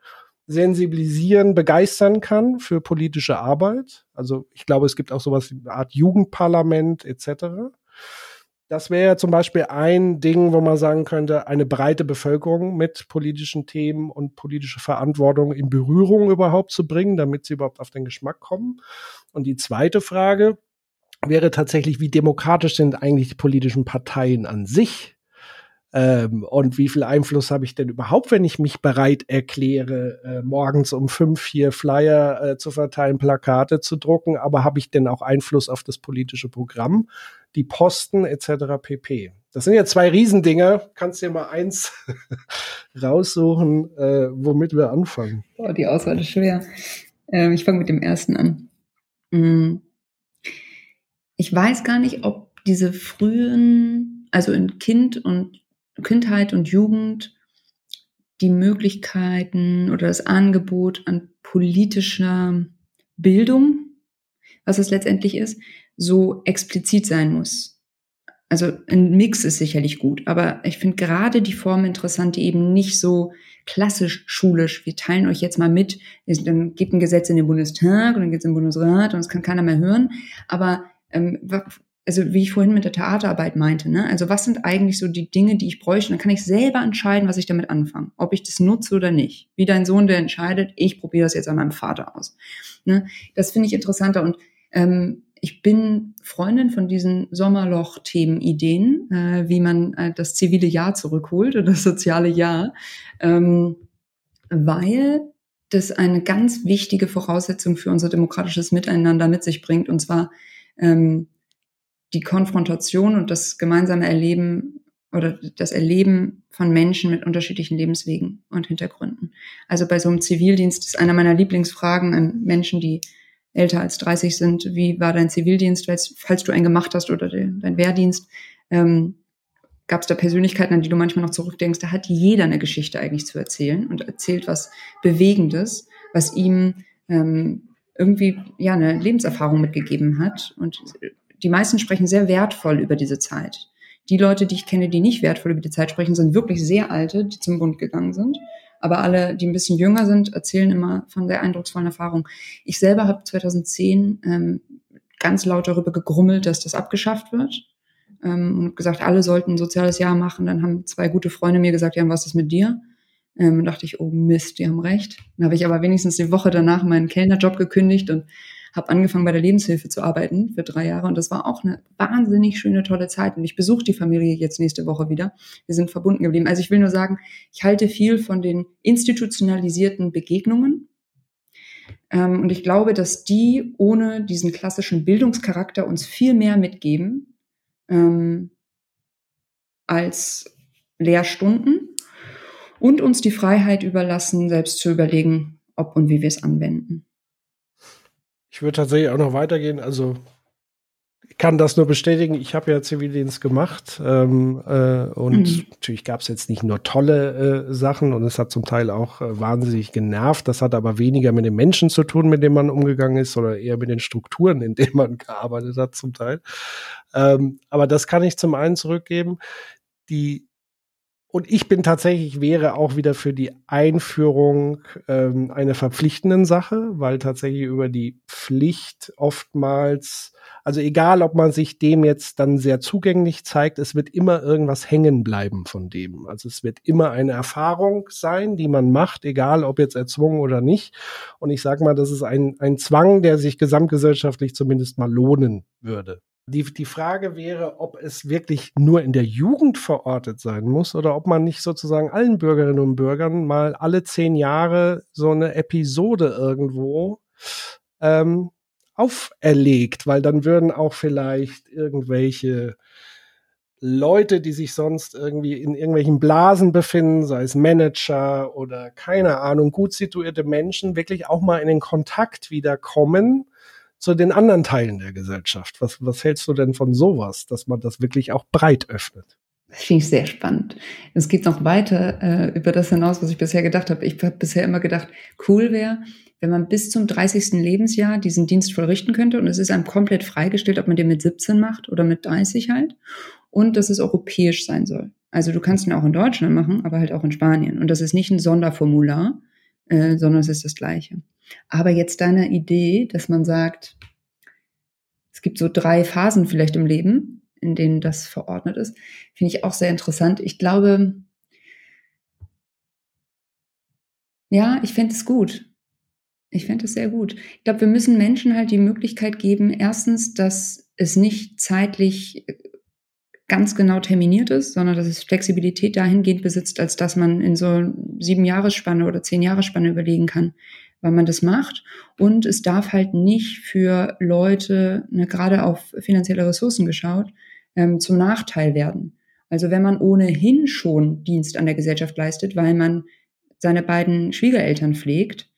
sensibilisieren, begeistern kann für politische Arbeit. Also ich glaube, es gibt auch sowas wie eine Art Jugendparlament etc. Das wäre zum Beispiel ein Ding, wo man sagen könnte, eine breite Bevölkerung mit politischen Themen und politische Verantwortung in Berührung überhaupt zu bringen, damit sie überhaupt auf den Geschmack kommen. Und die zweite Frage wäre tatsächlich, wie demokratisch sind eigentlich die politischen Parteien an sich? Ähm, und wie viel Einfluss habe ich denn überhaupt, wenn ich mich bereit erkläre, äh, morgens um fünf hier Flyer äh, zu verteilen, Plakate zu drucken, aber habe ich denn auch Einfluss auf das politische Programm, die Posten etc. pp. Das sind ja zwei Riesendinger. Kannst dir mal eins raussuchen, äh, womit wir anfangen. Oh, die Auswahl ist schwer. Ähm, ich fange mit dem ersten an. Mm. Ich weiß gar nicht, ob diese frühen, also in Kind und Kindheit und Jugend die Möglichkeiten oder das Angebot an politischer Bildung, was es letztendlich ist, so explizit sein muss. Also ein Mix ist sicherlich gut, aber ich finde gerade die Form interessant, die eben nicht so klassisch schulisch, wir teilen euch jetzt mal mit, dann geht ein Gesetz in den Bundestag und dann geht es im Bundesrat und das kann keiner mehr hören. Aber ähm, also wie ich vorhin mit der Theaterarbeit meinte, ne? also was sind eigentlich so die Dinge, die ich bräuchte? Dann kann ich selber entscheiden, was ich damit anfange, ob ich das nutze oder nicht. Wie dein Sohn, der entscheidet, ich probiere das jetzt an meinem Vater aus. Ne? Das finde ich interessanter und ähm, ich bin Freundin von diesen Sommerloch-Themen-Ideen, äh, wie man äh, das zivile Jahr zurückholt oder das soziale Jahr, ähm, weil das eine ganz wichtige Voraussetzung für unser demokratisches Miteinander mit sich bringt, und zwar ähm, die Konfrontation und das gemeinsame Erleben oder das Erleben von Menschen mit unterschiedlichen Lebenswegen und Hintergründen. Also bei so einem Zivildienst ist einer meiner Lieblingsfragen an Menschen, die älter als 30 sind, wie war dein Zivildienst, falls du einen gemacht hast oder dein Wehrdienst, ähm, gab es da Persönlichkeiten, an die du manchmal noch zurückdenkst, da hat jeder eine Geschichte eigentlich zu erzählen und erzählt was Bewegendes, was ihm ähm, irgendwie ja eine Lebenserfahrung mitgegeben hat. Und die meisten sprechen sehr wertvoll über diese Zeit. Die Leute, die ich kenne, die nicht wertvoll über die Zeit sprechen, sind wirklich sehr alte, die zum Bund gegangen sind. Aber alle, die ein bisschen jünger sind, erzählen immer von sehr eindrucksvollen Erfahrungen. Ich selber habe 2010 ähm, ganz laut darüber gegrummelt, dass das abgeschafft wird. Ähm, und gesagt, alle sollten ein soziales Jahr machen. Dann haben zwei gute Freunde mir gesagt, ja, was ist mit dir? Ähm, dachte ich, oh Mist, die haben recht. Dann habe ich aber wenigstens die Woche danach meinen Kellnerjob gekündigt und habe angefangen bei der Lebenshilfe zu arbeiten für drei Jahre und das war auch eine wahnsinnig schöne, tolle Zeit. Und ich besuche die Familie jetzt nächste Woche wieder. Wir sind verbunden geblieben. Also ich will nur sagen, ich halte viel von den institutionalisierten Begegnungen. Ähm, und ich glaube, dass die ohne diesen klassischen Bildungscharakter uns viel mehr mitgeben ähm, als Lehrstunden und uns die Freiheit überlassen, selbst zu überlegen, ob und wie wir es anwenden. Ich würde tatsächlich auch noch weitergehen. Also ich kann das nur bestätigen. Ich habe ja Zivildienst gemacht ähm, äh, und mhm. natürlich gab es jetzt nicht nur tolle äh, Sachen und es hat zum Teil auch äh, wahnsinnig genervt. Das hat aber weniger mit den Menschen zu tun, mit denen man umgegangen ist, oder eher mit den Strukturen, in denen man gearbeitet hat zum Teil. Ähm, aber das kann ich zum einen zurückgeben. Die und ich bin tatsächlich, wäre auch wieder für die Einführung ähm, einer verpflichtenden Sache, weil tatsächlich über die Pflicht oftmals, also egal, ob man sich dem jetzt dann sehr zugänglich zeigt, es wird immer irgendwas hängen bleiben von dem. Also es wird immer eine Erfahrung sein, die man macht, egal ob jetzt erzwungen oder nicht. Und ich sage mal, das ist ein, ein Zwang, der sich gesamtgesellschaftlich zumindest mal lohnen würde. Die, die Frage wäre, ob es wirklich nur in der Jugend verortet sein muss oder ob man nicht sozusagen allen Bürgerinnen und Bürgern mal alle zehn Jahre so eine Episode irgendwo ähm, auferlegt, weil dann würden auch vielleicht irgendwelche Leute, die sich sonst irgendwie in irgendwelchen Blasen befinden, sei es Manager oder keine Ahnung, gut situierte Menschen, wirklich auch mal in den Kontakt wieder kommen zu den anderen Teilen der Gesellschaft. Was, was hältst du denn von sowas, dass man das wirklich auch breit öffnet? Finde ich sehr spannend. Es geht noch weiter äh, über das hinaus, was ich bisher gedacht habe. Ich habe bisher immer gedacht, cool wäre, wenn man bis zum 30. Lebensjahr diesen Dienst vollrichten könnte und es ist einem komplett freigestellt, ob man den mit 17 macht oder mit 30 halt und dass es europäisch sein soll. Also du kannst ihn auch in Deutschland machen, aber halt auch in Spanien und das ist nicht ein Sonderformular, äh, sondern es ist das gleiche. Aber jetzt deine Idee, dass man sagt, es gibt so drei Phasen vielleicht im Leben, in denen das verordnet ist, finde ich auch sehr interessant. Ich glaube, ja, ich fände es gut. Ich fände es sehr gut. Ich glaube, wir müssen Menschen halt die Möglichkeit geben, erstens, dass es nicht zeitlich ganz genau terminiert ist, sondern dass es Flexibilität dahingehend besitzt, als dass man in so sieben Jahresspanne oder zehn Jahresspanne überlegen kann, wann man das macht. Und es darf halt nicht für Leute, ne, gerade auf finanzielle Ressourcen geschaut, ähm, zum Nachteil werden. Also wenn man ohnehin schon Dienst an der Gesellschaft leistet, weil man seine beiden Schwiegereltern pflegt,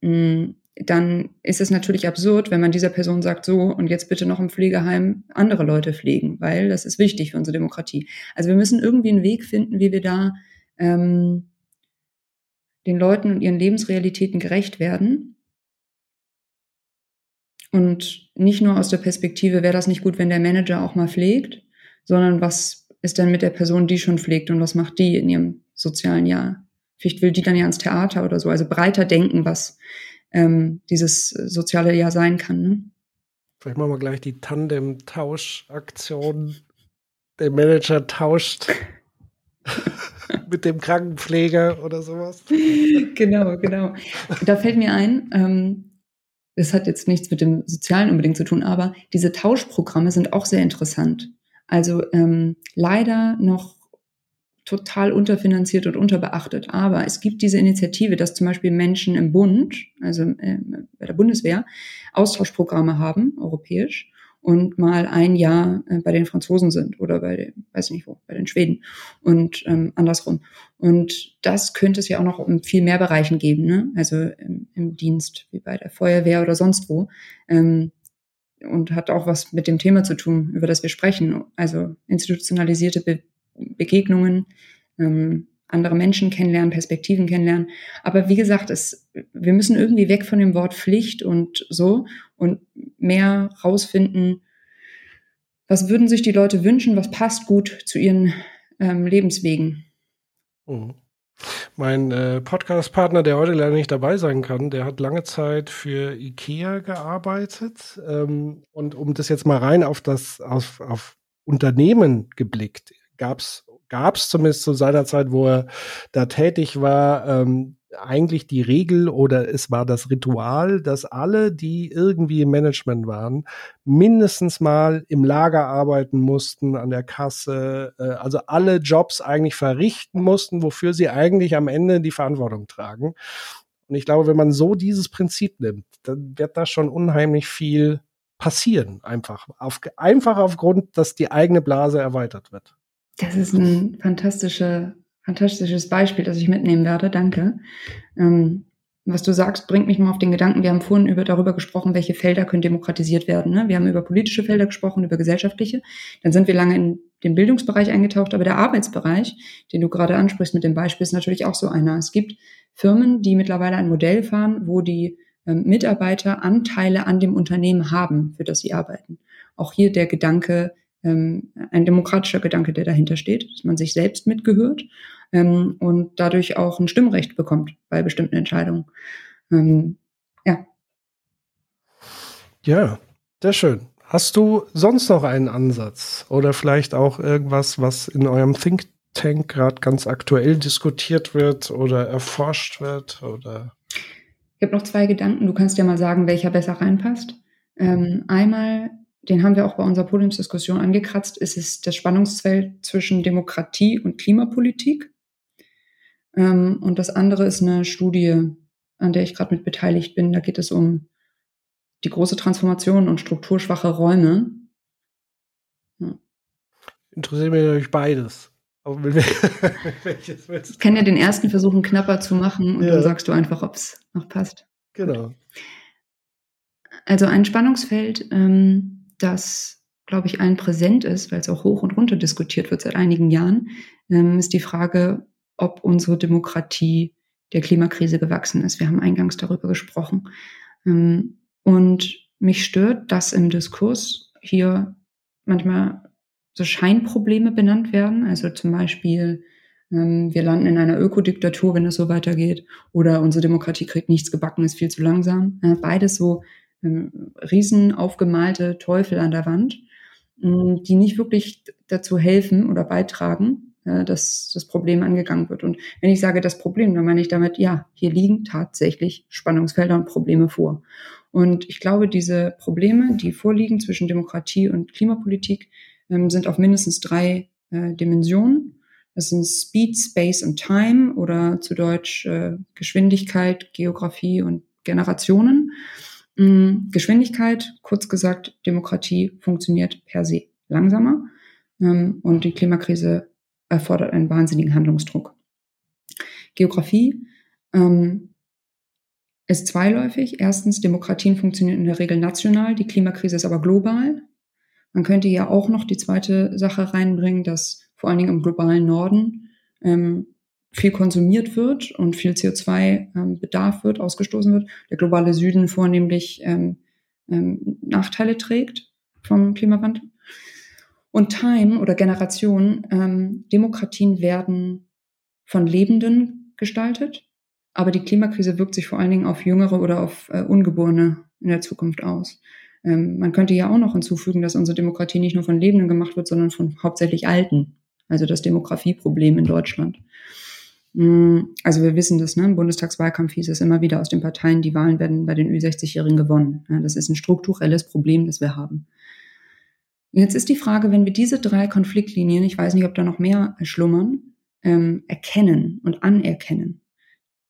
mm, dann ist es natürlich absurd, wenn man dieser Person sagt, so und jetzt bitte noch im Pflegeheim andere Leute pflegen, weil das ist wichtig für unsere Demokratie. Also wir müssen irgendwie einen Weg finden, wie wir da ähm, den Leuten und ihren Lebensrealitäten gerecht werden. Und nicht nur aus der Perspektive, wäre das nicht gut, wenn der Manager auch mal pflegt, sondern was ist denn mit der Person, die schon pflegt und was macht die in ihrem sozialen Jahr? Vielleicht will die dann ja ins Theater oder so. Also breiter denken, was ähm, dieses soziale Jahr sein kann. Ne? Vielleicht machen wir gleich die Tandem-Tauschaktion. Der Manager tauscht mit dem Krankenpfleger oder sowas. Genau, genau. Da fällt mir ein, ähm, das hat jetzt nichts mit dem Sozialen unbedingt zu tun, aber diese Tauschprogramme sind auch sehr interessant. Also ähm, leider noch total unterfinanziert und unterbeachtet. Aber es gibt diese Initiative, dass zum Beispiel Menschen im Bund, also äh, bei der Bundeswehr, Austauschprogramme haben, europäisch, und mal ein Jahr äh, bei den Franzosen sind oder bei den, weiß nicht wo, bei den Schweden und ähm, andersrum. Und das könnte es ja auch noch in viel mehr Bereichen geben, ne? also im, im Dienst, wie bei der Feuerwehr oder sonst wo. Ähm, und hat auch was mit dem Thema zu tun, über das wir sprechen. Also institutionalisierte Be Begegnungen, ähm, andere Menschen kennenlernen, Perspektiven kennenlernen. Aber wie gesagt, es, wir müssen irgendwie weg von dem Wort Pflicht und so und mehr rausfinden, was würden sich die Leute wünschen, was passt gut zu ihren ähm, Lebenswegen. Mhm. Mein äh, Podcast-Partner, der heute leider nicht dabei sein kann, der hat lange Zeit für IKEA gearbeitet. Ähm, und um das jetzt mal rein auf das, auf, auf Unternehmen geblickt gab's gab's zumindest zu seiner Zeit, wo er da tätig war, ähm, eigentlich die Regel oder es war das Ritual, dass alle, die irgendwie im Management waren, mindestens mal im Lager arbeiten mussten, an der Kasse, äh, also alle Jobs eigentlich verrichten mussten, wofür sie eigentlich am Ende die Verantwortung tragen. Und ich glaube, wenn man so dieses Prinzip nimmt, dann wird da schon unheimlich viel passieren, einfach. Auf, einfach aufgrund, dass die eigene Blase erweitert wird. Das ist ein fantastische, fantastisches Beispiel, das ich mitnehmen werde. Danke. Ähm, was du sagst, bringt mich mal auf den Gedanken, wir haben vorhin über, darüber gesprochen, welche Felder können demokratisiert werden. Ne? Wir haben über politische Felder gesprochen, über gesellschaftliche. Dann sind wir lange in den Bildungsbereich eingetaucht, aber der Arbeitsbereich, den du gerade ansprichst mit dem Beispiel, ist natürlich auch so einer. Es gibt Firmen, die mittlerweile ein Modell fahren, wo die ähm, Mitarbeiter Anteile an dem Unternehmen haben, für das sie arbeiten. Auch hier der Gedanke, ähm, ein demokratischer Gedanke, der dahinter steht, dass man sich selbst mitgehört ähm, und dadurch auch ein Stimmrecht bekommt bei bestimmten Entscheidungen. Ähm, ja. Ja, sehr schön. Hast du sonst noch einen Ansatz oder vielleicht auch irgendwas, was in eurem Think Tank gerade ganz aktuell diskutiert wird oder erforscht wird oder? Ich habe noch zwei Gedanken. Du kannst ja mal sagen, welcher besser reinpasst. Ähm, einmal den haben wir auch bei unserer Podiumsdiskussion angekratzt, ist es das Spannungsfeld zwischen Demokratie und Klimapolitik. Ähm, und das andere ist eine Studie, an der ich gerade mit beteiligt bin. Da geht es um die große Transformation und strukturschwache Räume. Ja. Interessiert mich natürlich beides. ich kann ja den ersten versuchen, knapper zu machen und ja. dann sagst du einfach, ob es noch passt. Genau. Also ein Spannungsfeld, ähm, das, glaube ich, allen präsent ist, weil es auch hoch und runter diskutiert wird seit einigen Jahren, ähm, ist die Frage, ob unsere Demokratie der Klimakrise gewachsen ist. Wir haben eingangs darüber gesprochen. Ähm, und mich stört, dass im Diskurs hier manchmal so Scheinprobleme benannt werden. Also zum Beispiel, ähm, wir landen in einer Ökodiktatur, wenn es so weitergeht, oder unsere Demokratie kriegt nichts gebacken, ist viel zu langsam. beides so riesen aufgemalte Teufel an der Wand, mm, die nicht wirklich dazu helfen oder beitragen, dass das Problem angegangen wird. Und wenn ich sage das Problem, dann meine ich damit, ja, hier liegen tatsächlich Spannungsfelder und Probleme vor. Und ich glaube, diese Probleme, die vorliegen zwischen Demokratie und Klimapolitik, ähm, sind auf mindestens drei äh, Dimensionen. Das sind Speed, Space und Time oder zu Deutsch äh, Geschwindigkeit, Geografie und Generationen. Mm, Geschwindigkeit, kurz gesagt, Demokratie funktioniert per se langsamer ähm, und die Klimakrise erfordert einen wahnsinnigen Handlungsdruck. Geografie ähm, ist zweiläufig. Erstens, Demokratien funktionieren in der Regel national, die Klimakrise ist aber global. Man könnte ja auch noch die zweite Sache reinbringen, dass vor allen Dingen im globalen Norden ähm, viel konsumiert wird und viel CO2-Bedarf ähm, wird, ausgestoßen wird, der globale Süden vornehmlich ähm, ähm, Nachteile trägt vom Klimawandel. Und Time oder Generation, ähm, Demokratien werden von Lebenden gestaltet, aber die Klimakrise wirkt sich vor allen Dingen auf Jüngere oder auf äh, Ungeborene in der Zukunft aus. Ähm, man könnte ja auch noch hinzufügen, dass unsere Demokratie nicht nur von Lebenden gemacht wird, sondern von hauptsächlich Alten, also das Demografieproblem in Deutschland. Mm, also wir wissen das, ne? im Bundestagswahlkampf hieß es immer wieder aus den Parteien, die Wahlen werden bei den Ü60-Jährigen gewonnen. Ja, das ist ein strukturelles Problem, das wir haben. Jetzt ist die Frage, wenn wir diese drei Konfliktlinien, ich weiß nicht, ob da noch mehr schlummern, ähm, erkennen und anerkennen,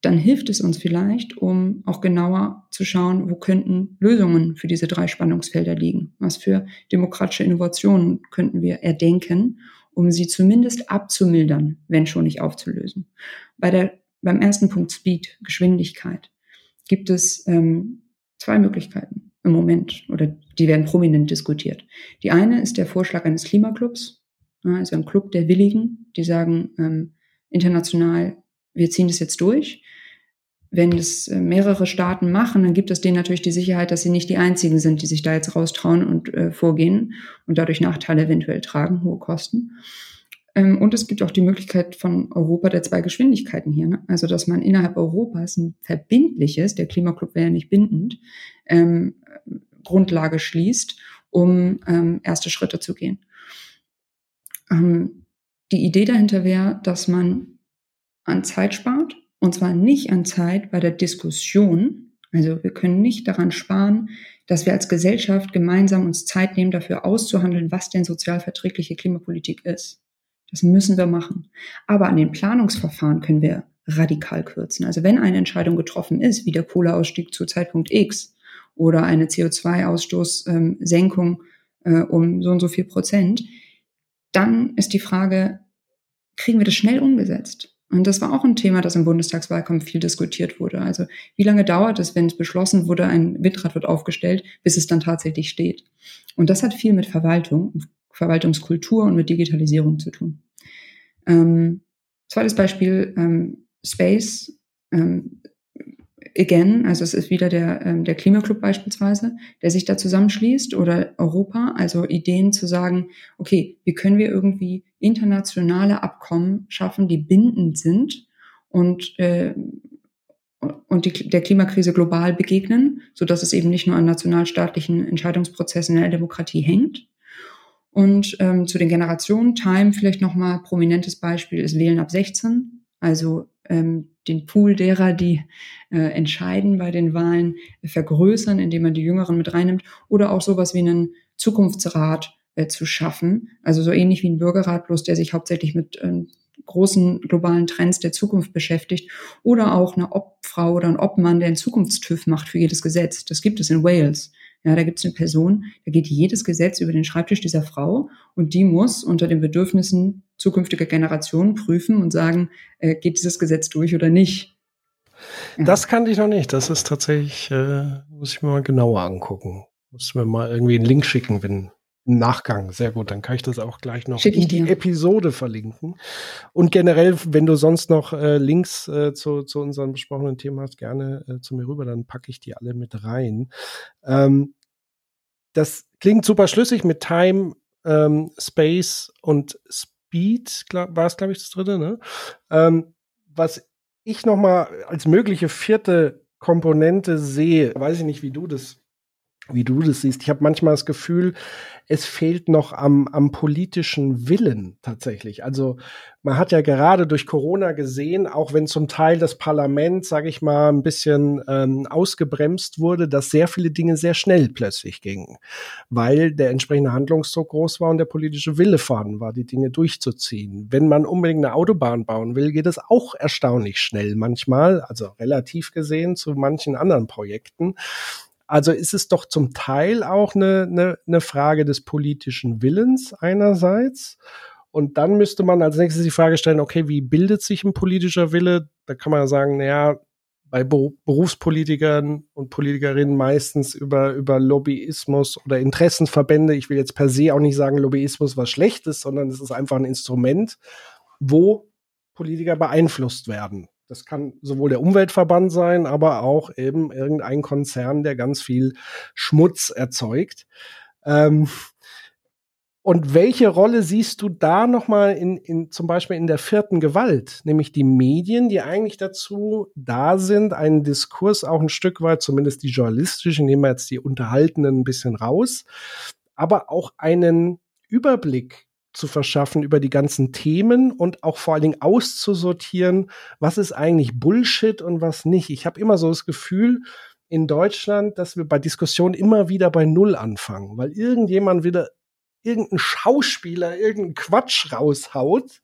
dann hilft es uns vielleicht, um auch genauer zu schauen, wo könnten Lösungen für diese drei Spannungsfelder liegen. Was für demokratische Innovationen könnten wir erdenken, um sie zumindest abzumildern, wenn schon nicht aufzulösen. Bei der, beim ersten Punkt Speed, Geschwindigkeit, gibt es ähm, zwei Möglichkeiten im Moment oder die werden prominent diskutiert. Die eine ist der Vorschlag eines Klimaclubs, also ein Club der Willigen, die sagen ähm, international, wir ziehen das jetzt durch wenn es äh, mehrere Staaten machen, dann gibt es denen natürlich die Sicherheit, dass sie nicht die einzigen sind, die sich da jetzt raustrauen und äh, vorgehen und dadurch Nachteile eventuell tragen, hohe Kosten. Ähm, und es gibt auch die Möglichkeit von Europa der zwei Geschwindigkeiten hier. Ne? Also, dass man innerhalb Europas ein verbindliches, der Klimaclub wäre ja nicht bindend, ähm, Grundlage schließt, um ähm, erste Schritte zu gehen. Ähm, die Idee dahinter wäre, dass man an Zeit spart und zwar nicht an Zeit bei der Diskussion. Also wir können nicht daran sparen, dass wir als Gesellschaft gemeinsam uns Zeit nehmen, dafür auszuhandeln, was denn sozialverträgliche Klimapolitik ist. Das müssen wir machen. Aber an den Planungsverfahren können wir radikal kürzen. Also wenn eine Entscheidung getroffen ist, wie der Kohleausstieg zu Zeitpunkt X oder eine CO2-Ausstoßsenkung äh, um so und so viel Prozent, dann ist die Frage, kriegen wir das schnell umgesetzt? Und das war auch ein Thema, das im Bundestagswahlkampf viel diskutiert wurde. Also wie lange dauert es, wenn es beschlossen wurde, ein Windrad wird aufgestellt, bis es dann tatsächlich steht? Und das hat viel mit Verwaltung, Verwaltungskultur und mit Digitalisierung zu tun. Ähm, zweites Beispiel, ähm, Space. Ähm, again, also es ist wieder der, ähm, der Klimaclub beispielsweise, der sich da zusammenschließt oder Europa, also Ideen zu sagen, okay, wie können wir irgendwie internationale Abkommen schaffen, die bindend sind und, äh, und die, der Klimakrise global begegnen, so dass es eben nicht nur an nationalstaatlichen Entscheidungsprozessen in der Demokratie hängt. Und ähm, zu den Generationen, Time vielleicht nochmal prominentes Beispiel ist Wählen ab 16. Also ähm, den Pool derer, die äh, entscheiden bei den Wahlen, vergrößern, indem man die Jüngeren mit reinnimmt oder auch sowas wie einen Zukunftsrat äh, zu schaffen. Also so ähnlich wie ein Bürgerrat, bloß der sich hauptsächlich mit äh, großen globalen Trends der Zukunft beschäftigt oder auch eine Obfrau oder ein Obmann, der einen Zukunftstüv macht für jedes Gesetz. Das gibt es in Wales. Ja, da gibt es eine Person, da geht jedes Gesetz über den Schreibtisch dieser Frau und die muss unter den Bedürfnissen zukünftiger Generationen prüfen und sagen, äh, geht dieses Gesetz durch oder nicht. Ja. Das kannte ich noch nicht. Das ist tatsächlich, äh, muss ich mir mal genauer angucken. Muss mir mal irgendwie einen Link schicken, wenn im Nachgang. Sehr gut, dann kann ich das auch gleich noch in die Episode verlinken. Und generell, wenn du sonst noch äh, Links äh, zu, zu unseren besprochenen Themen hast, gerne äh, zu mir rüber, dann packe ich die alle mit rein. Ähm, das klingt super schlüssig mit Time, ähm, Space und Speed, war es, glaube ich, das dritte, ne? Ähm, was ich noch mal als mögliche vierte Komponente sehe, weiß ich nicht, wie du das wie du das siehst. Ich habe manchmal das Gefühl, es fehlt noch am, am politischen Willen tatsächlich. Also man hat ja gerade durch Corona gesehen, auch wenn zum Teil das Parlament, sage ich mal, ein bisschen ähm, ausgebremst wurde, dass sehr viele Dinge sehr schnell plötzlich gingen, weil der entsprechende Handlungsdruck groß war und der politische Wille vorhanden war, die Dinge durchzuziehen. Wenn man unbedingt eine Autobahn bauen will, geht es auch erstaunlich schnell manchmal, also relativ gesehen zu manchen anderen Projekten. Also ist es doch zum Teil auch eine, eine, eine Frage des politischen Willens einerseits. Und dann müsste man als nächstes die Frage stellen, okay, wie bildet sich ein politischer Wille? Da kann man sagen, naja, bei Berufspolitikern und Politikerinnen meistens über, über Lobbyismus oder Interessenverbände. Ich will jetzt per se auch nicht sagen, Lobbyismus was Schlechtes, sondern es ist einfach ein Instrument, wo Politiker beeinflusst werden. Das kann sowohl der Umweltverband sein, aber auch eben irgendein Konzern, der ganz viel Schmutz erzeugt. Ähm, und welche Rolle siehst du da nochmal in, in, zum Beispiel in der vierten Gewalt, nämlich die Medien, die eigentlich dazu da sind, einen Diskurs auch ein Stück weit, zumindest die journalistischen, nehmen wir jetzt die Unterhaltenden ein bisschen raus, aber auch einen Überblick zu verschaffen über die ganzen Themen und auch vor allen Dingen auszusortieren, was ist eigentlich Bullshit und was nicht. Ich habe immer so das Gefühl in Deutschland, dass wir bei Diskussionen immer wieder bei Null anfangen, weil irgendjemand wieder irgendein Schauspieler irgendeinen Quatsch raushaut,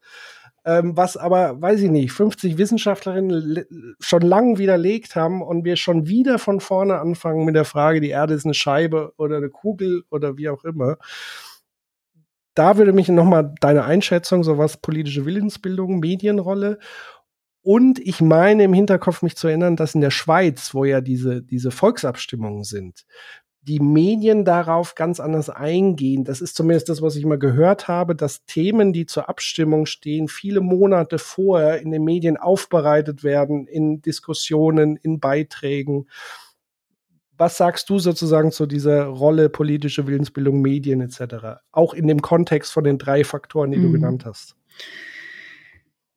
ähm, was aber, weiß ich nicht, 50 Wissenschaftlerinnen schon lang widerlegt haben und wir schon wieder von vorne anfangen mit der Frage, die Erde ist eine Scheibe oder eine Kugel oder wie auch immer da würde mich nochmal deine Einschätzung, so was politische Willensbildung, Medienrolle. Und ich meine im Hinterkopf mich zu erinnern, dass in der Schweiz, wo ja diese, diese Volksabstimmungen sind, die Medien darauf ganz anders eingehen. Das ist zumindest das, was ich mal gehört habe, dass Themen, die zur Abstimmung stehen, viele Monate vorher in den Medien aufbereitet werden, in Diskussionen, in Beiträgen was sagst du sozusagen zu dieser Rolle politische Willensbildung, Medien etc., auch in dem Kontext von den drei Faktoren, die mhm. du genannt hast?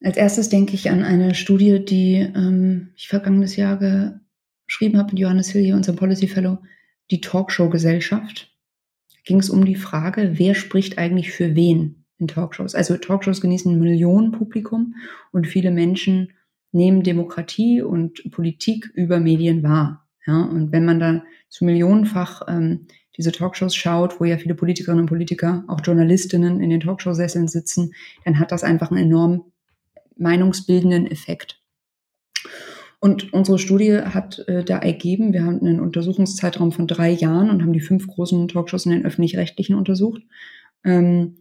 Als erstes denke ich an eine Studie, die ähm, ich vergangenes Jahr geschrieben habe mit Johannes Hilje, unserem Policy Fellow, die Talkshow-Gesellschaft. Ging es um die Frage, wer spricht eigentlich für wen in Talkshows? Also Talkshows genießen ein Millionenpublikum und viele Menschen nehmen Demokratie und Politik über Medien wahr. Ja, und wenn man da zu millionenfach ähm, diese Talkshows schaut, wo ja viele Politikerinnen und Politiker, auch Journalistinnen in den Talkshow-Sesseln sitzen, dann hat das einfach einen enorm meinungsbildenden Effekt. Und unsere Studie hat äh, da ergeben, wir haben einen Untersuchungszeitraum von drei Jahren und haben die fünf großen Talkshows in den öffentlich-rechtlichen untersucht, ähm,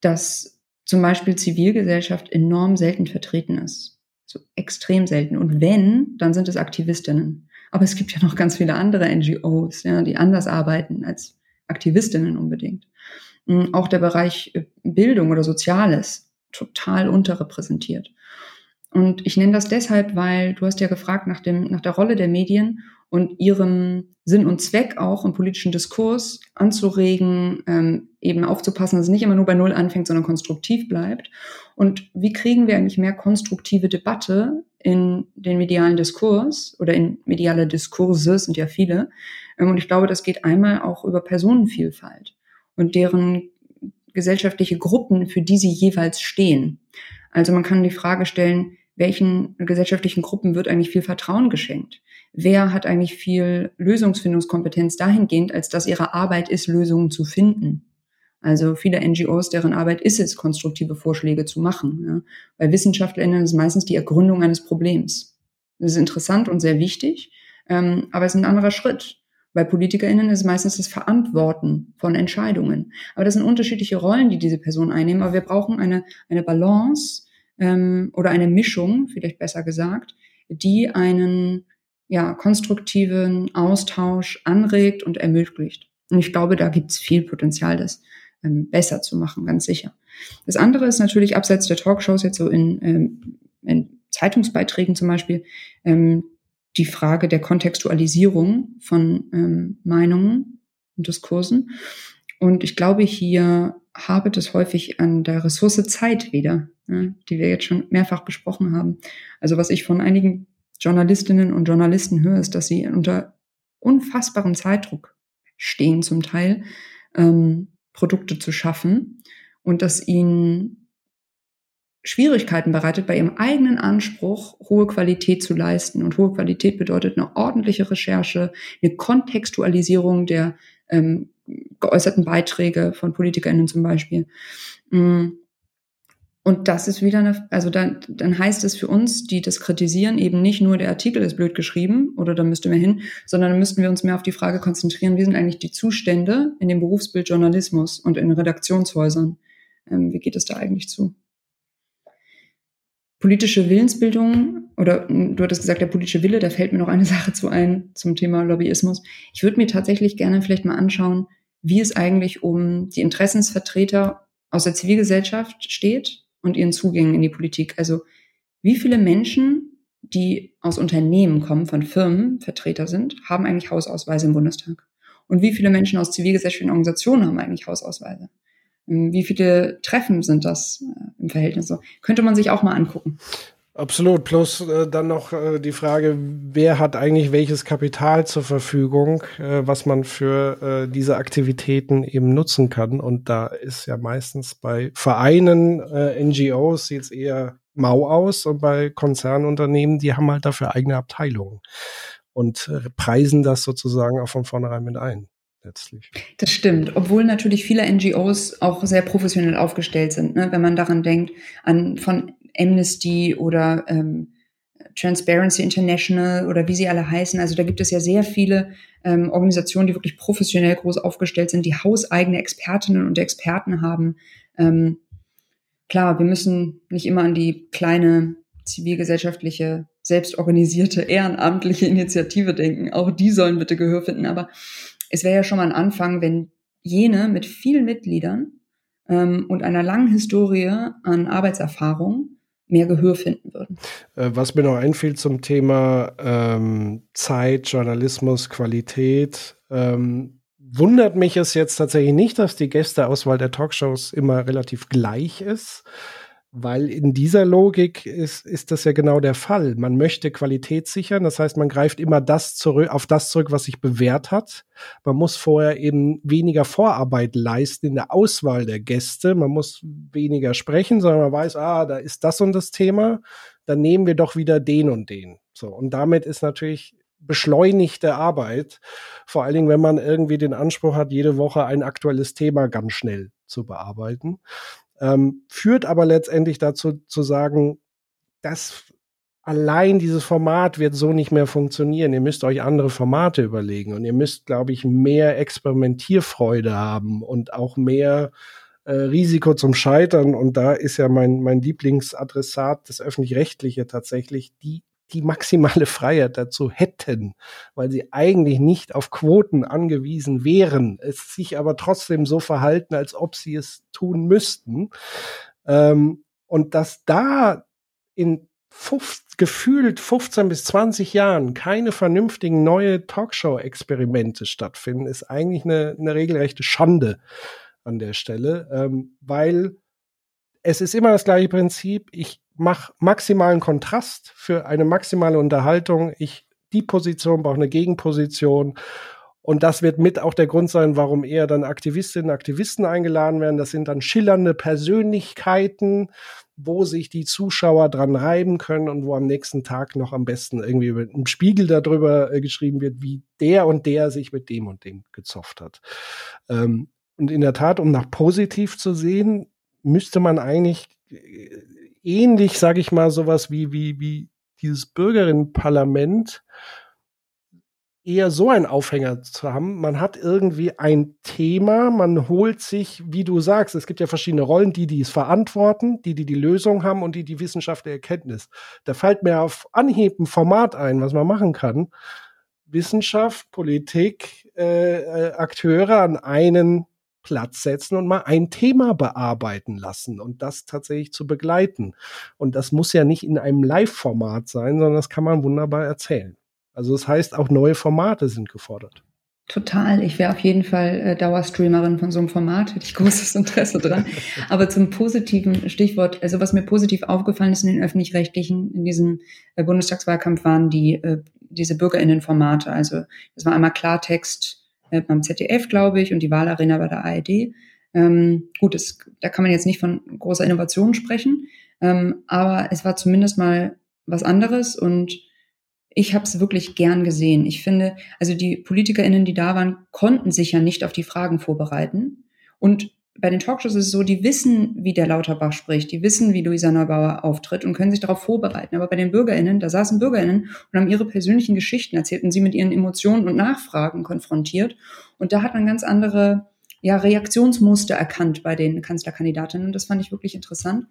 dass zum Beispiel Zivilgesellschaft enorm selten vertreten ist. So extrem selten. Und wenn, dann sind es Aktivistinnen. Aber es gibt ja noch ganz viele andere NGOs, ja, die anders arbeiten als Aktivistinnen unbedingt. Mm, auch der Bereich äh, Bildung oder Soziales total unterrepräsentiert. Und ich nenne das deshalb, weil du hast ja gefragt nach, dem, nach der Rolle der Medien und ihrem Sinn und Zweck auch im politischen Diskurs anzuregen, ähm, eben aufzupassen, dass es nicht immer nur bei Null anfängt, sondern konstruktiv bleibt. Und wie kriegen wir eigentlich mehr konstruktive Debatte in den medialen Diskurs oder in mediale Diskurse, sind ja viele. Ähm, und ich glaube, das geht einmal auch über Personenvielfalt und deren gesellschaftliche Gruppen, für die sie jeweils stehen. Also man kann die Frage stellen, welchen gesellschaftlichen Gruppen wird eigentlich viel Vertrauen geschenkt? Wer hat eigentlich viel Lösungsfindungskompetenz dahingehend, als dass ihre Arbeit ist, Lösungen zu finden? Also viele NGOs, deren Arbeit ist es, konstruktive Vorschläge zu machen. Ja. Bei WissenschaftlerInnen ist es meistens die Ergründung eines Problems. Das ist interessant und sehr wichtig, ähm, aber es ist ein anderer Schritt. Bei PolitikerInnen ist es meistens das Verantworten von Entscheidungen. Aber das sind unterschiedliche Rollen, die diese Personen einnehmen. Aber wir brauchen eine, eine Balance ähm, oder eine Mischung, vielleicht besser gesagt, die einen ja, konstruktiven Austausch anregt und ermöglicht. Und ich glaube, da gibt es viel Potenzial, das ähm, besser zu machen, ganz sicher. Das andere ist natürlich abseits der Talkshows jetzt so in, ähm, in Zeitungsbeiträgen zum Beispiel ähm, die Frage der Kontextualisierung von ähm, Meinungen und Diskursen. Und ich glaube, hier habe das häufig an der Ressource Zeit wieder, ja, die wir jetzt schon mehrfach besprochen haben. Also was ich von einigen Journalistinnen und Journalisten höre, ist, dass sie unter unfassbarem Zeitdruck stehen zum Teil, ähm, Produkte zu schaffen und dass ihnen Schwierigkeiten bereitet, bei ihrem eigenen Anspruch hohe Qualität zu leisten. Und hohe Qualität bedeutet eine ordentliche Recherche, eine Kontextualisierung der ähm, geäußerten Beiträge von PolitikerInnen zum Beispiel. Mm. Und das ist wieder eine, also dann, dann heißt es für uns, die das kritisieren, eben nicht nur der Artikel ist blöd geschrieben oder da müsste wir hin, sondern dann müssten wir uns mehr auf die Frage konzentrieren, wie sind eigentlich die Zustände in dem Berufsbild Journalismus und in Redaktionshäusern? Ähm, wie geht es da eigentlich zu? Politische Willensbildung oder du hattest gesagt, der politische Wille, da fällt mir noch eine Sache zu ein zum Thema Lobbyismus. Ich würde mir tatsächlich gerne vielleicht mal anschauen, wie es eigentlich um die Interessensvertreter aus der Zivilgesellschaft steht und ihren Zugängen in die Politik. Also wie viele Menschen, die aus Unternehmen kommen, von Firmen Vertreter sind, haben eigentlich Hausausweise im Bundestag? Und wie viele Menschen aus zivilgesellschaftlichen Organisationen haben eigentlich Hausausweise? Ähm, wie viele Treffen sind das äh, im Verhältnis? Könnte man sich auch mal angucken. Absolut. Plus äh, dann noch äh, die Frage, wer hat eigentlich welches Kapital zur Verfügung, äh, was man für äh, diese Aktivitäten eben nutzen kann. Und da ist ja meistens bei Vereinen, äh, NGOs jetzt eher mau aus und bei Konzernunternehmen, die haben halt dafür eigene Abteilungen und äh, preisen das sozusagen auch von vornherein mit ein. Letztlich. Das stimmt, obwohl natürlich viele NGOs auch sehr professionell aufgestellt sind, ne? wenn man daran denkt, an von Amnesty oder ähm, Transparency International oder wie sie alle heißen. Also da gibt es ja sehr viele ähm, Organisationen, die wirklich professionell groß aufgestellt sind, die hauseigene Expertinnen und Experten haben. Ähm, klar, wir müssen nicht immer an die kleine zivilgesellschaftliche, selbstorganisierte, ehrenamtliche Initiative denken. Auch die sollen bitte Gehör finden. Aber es wäre ja schon mal ein Anfang, wenn jene mit vielen Mitgliedern ähm, und einer langen Historie an Arbeitserfahrung mehr Gehör finden würden. Äh, was mir noch einfiel zum Thema ähm, Zeit, Journalismus, Qualität, ähm, wundert mich es jetzt tatsächlich nicht, dass die Gästeauswahl der Talkshows immer relativ gleich ist. Weil in dieser Logik ist, ist das ja genau der Fall. Man möchte Qualität sichern, das heißt, man greift immer das zurück, auf das zurück, was sich bewährt hat. Man muss vorher eben weniger Vorarbeit leisten in der Auswahl der Gäste. Man muss weniger sprechen, sondern man weiß, ah, da ist das und das Thema. Dann nehmen wir doch wieder den und den. So. Und damit ist natürlich beschleunigte Arbeit. Vor allen Dingen, wenn man irgendwie den Anspruch hat, jede Woche ein aktuelles Thema ganz schnell zu bearbeiten ähm, führt aber letztendlich dazu zu sagen, dass allein dieses Format wird so nicht mehr funktionieren. Ihr müsst euch andere Formate überlegen und ihr müsst, glaube ich, mehr Experimentierfreude haben und auch mehr äh, Risiko zum Scheitern. Und da ist ja mein, mein Lieblingsadressat, das öffentlich-rechtliche tatsächlich, die die maximale Freiheit dazu hätten, weil sie eigentlich nicht auf Quoten angewiesen wären, es sich aber trotzdem so verhalten, als ob sie es tun müssten. Ähm, und dass da in 50, gefühlt 15 bis 20 Jahren keine vernünftigen neue Talkshow-Experimente stattfinden, ist eigentlich eine, eine regelrechte Schande an der Stelle, ähm, weil es ist immer das gleiche Prinzip. Ich mache maximalen Kontrast für eine maximale Unterhaltung. Ich die Position brauche eine Gegenposition. Und das wird mit auch der Grund sein, warum eher dann Aktivistinnen und Aktivisten eingeladen werden. Das sind dann schillernde Persönlichkeiten, wo sich die Zuschauer dran reiben können und wo am nächsten Tag noch am besten irgendwie im Spiegel darüber äh, geschrieben wird, wie der und der sich mit dem und dem gezofft hat. Ähm, und in der Tat, um nach positiv zu sehen, müsste man eigentlich äh, ähnlich, sage ich mal, sowas wie, wie, wie dieses Bürgerinnenparlament eher so einen Aufhänger zu haben. Man hat irgendwie ein Thema, man holt sich, wie du sagst, es gibt ja verschiedene Rollen, die, die es verantworten, die, die die Lösung haben und die, die Wissenschaft der Erkenntnis. Da fällt mir auf Anhieb ein Format ein, was man machen kann. Wissenschaft, Politik, äh, äh, Akteure an einen Platz setzen und mal ein Thema bearbeiten lassen und das tatsächlich zu begleiten. Und das muss ja nicht in einem Live-Format sein, sondern das kann man wunderbar erzählen. Also das heißt, auch neue Formate sind gefordert. Total. Ich wäre auf jeden Fall äh, Dauerstreamerin von so einem Format, hätte ich großes Interesse dran. Aber zum positiven Stichwort, also was mir positiv aufgefallen ist in den öffentlich-rechtlichen, in diesem äh, Bundestagswahlkampf waren die, äh, diese BürgerInnen-Formate. Also das war einmal Klartext äh, beim ZDF, glaube ich, und die Wahlarena bei der ARD. Ähm, gut, es, da kann man jetzt nicht von großer Innovation sprechen, ähm, aber es war zumindest mal was anderes und ich habe es wirklich gern gesehen. Ich finde, also die PolitikerInnen, die da waren, konnten sich ja nicht auf die Fragen vorbereiten. Und bei den Talkshows ist es so, die wissen, wie der Lauterbach spricht, die wissen, wie Luisa Neubauer auftritt und können sich darauf vorbereiten. Aber bei den BürgerInnen, da saßen BürgerInnen und haben ihre persönlichen Geschichten erzählt und sie mit ihren Emotionen und Nachfragen konfrontiert. Und da hat man ganz andere ja, Reaktionsmuster erkannt bei den Kanzlerkandidatinnen. Und das fand ich wirklich interessant.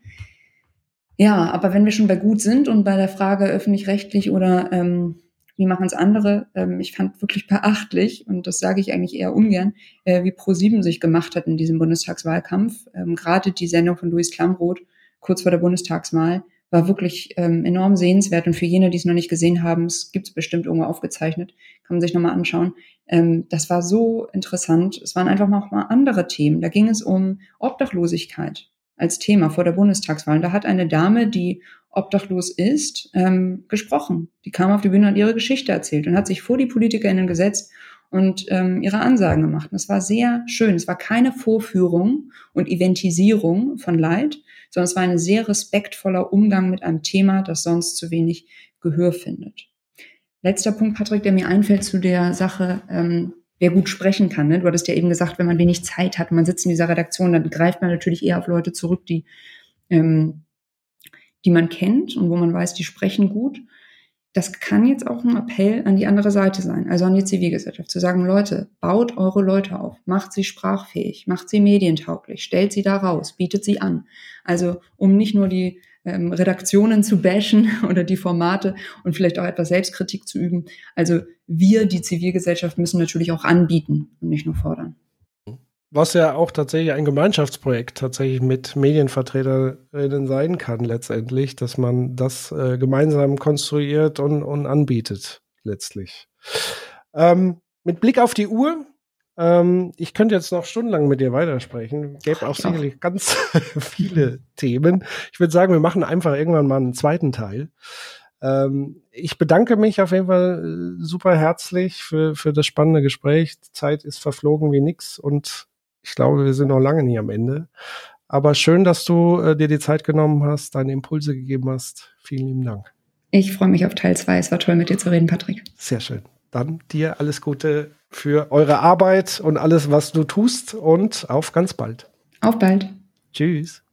Ja, aber wenn wir schon bei gut sind und bei der Frage öffentlich-rechtlich oder ähm, wie machen es andere, ähm, ich fand wirklich beachtlich, und das sage ich eigentlich eher ungern, äh, wie Pro7 sich gemacht hat in diesem Bundestagswahlkampf. Ähm, Gerade die Sendung von Luis Klamroth kurz vor der Bundestagswahl war wirklich ähm, enorm sehenswert. Und für jene, die es noch nicht gesehen haben, es gibt es bestimmt irgendwo aufgezeichnet, kann man sich nochmal anschauen. Ähm, das war so interessant. Es waren einfach noch mal andere Themen. Da ging es um Obdachlosigkeit als Thema vor der Bundestagswahl. Und da hat eine Dame, die obdachlos ist, ähm, gesprochen. Die kam auf die Bühne und ihre Geschichte erzählt und hat sich vor die PolitikerInnen gesetzt und ähm, ihre Ansagen gemacht. Und es war sehr schön. Es war keine Vorführung und Eventisierung von Leid, sondern es war ein sehr respektvoller Umgang mit einem Thema, das sonst zu wenig Gehör findet. Letzter Punkt, Patrick, der mir einfällt zu der Sache, ähm, wer gut sprechen kann. Ne? Du hattest ja eben gesagt, wenn man wenig Zeit hat und man sitzt in dieser Redaktion, dann greift man natürlich eher auf Leute zurück, die, ähm, die man kennt und wo man weiß, die sprechen gut. Das kann jetzt auch ein Appell an die andere Seite sein, also an die Zivilgesellschaft, zu sagen, Leute, baut eure Leute auf, macht sie sprachfähig, macht sie medientauglich, stellt sie da raus, bietet sie an. Also um nicht nur die ähm, Redaktionen zu bashen oder die Formate und vielleicht auch etwas Selbstkritik zu üben. Also wir, die Zivilgesellschaft, müssen natürlich auch anbieten und nicht nur fordern. Was ja auch tatsächlich ein Gemeinschaftsprojekt tatsächlich mit Medienvertreterinnen sein kann letztendlich, dass man das äh, gemeinsam konstruiert und, und anbietet letztlich. Ähm, mit Blick auf die Uhr ähm, ich könnte jetzt noch stundenlang mit dir weitersprechen. Gäbe auch sicherlich ganz viele Themen. Ich würde sagen, wir machen einfach irgendwann mal einen zweiten Teil. Ähm, ich bedanke mich auf jeden Fall äh, super herzlich für, für das spannende Gespräch. Die Zeit ist verflogen wie nix und ich glaube, wir sind noch lange nie am Ende. Aber schön, dass du äh, dir die Zeit genommen hast, deine Impulse gegeben hast. Vielen lieben Dank. Ich freue mich auf Teil zwei. Es war toll, mit dir zu reden, Patrick. Sehr schön. Dann dir alles Gute für eure Arbeit und alles, was du tust und auf ganz bald. Auf bald. Tschüss.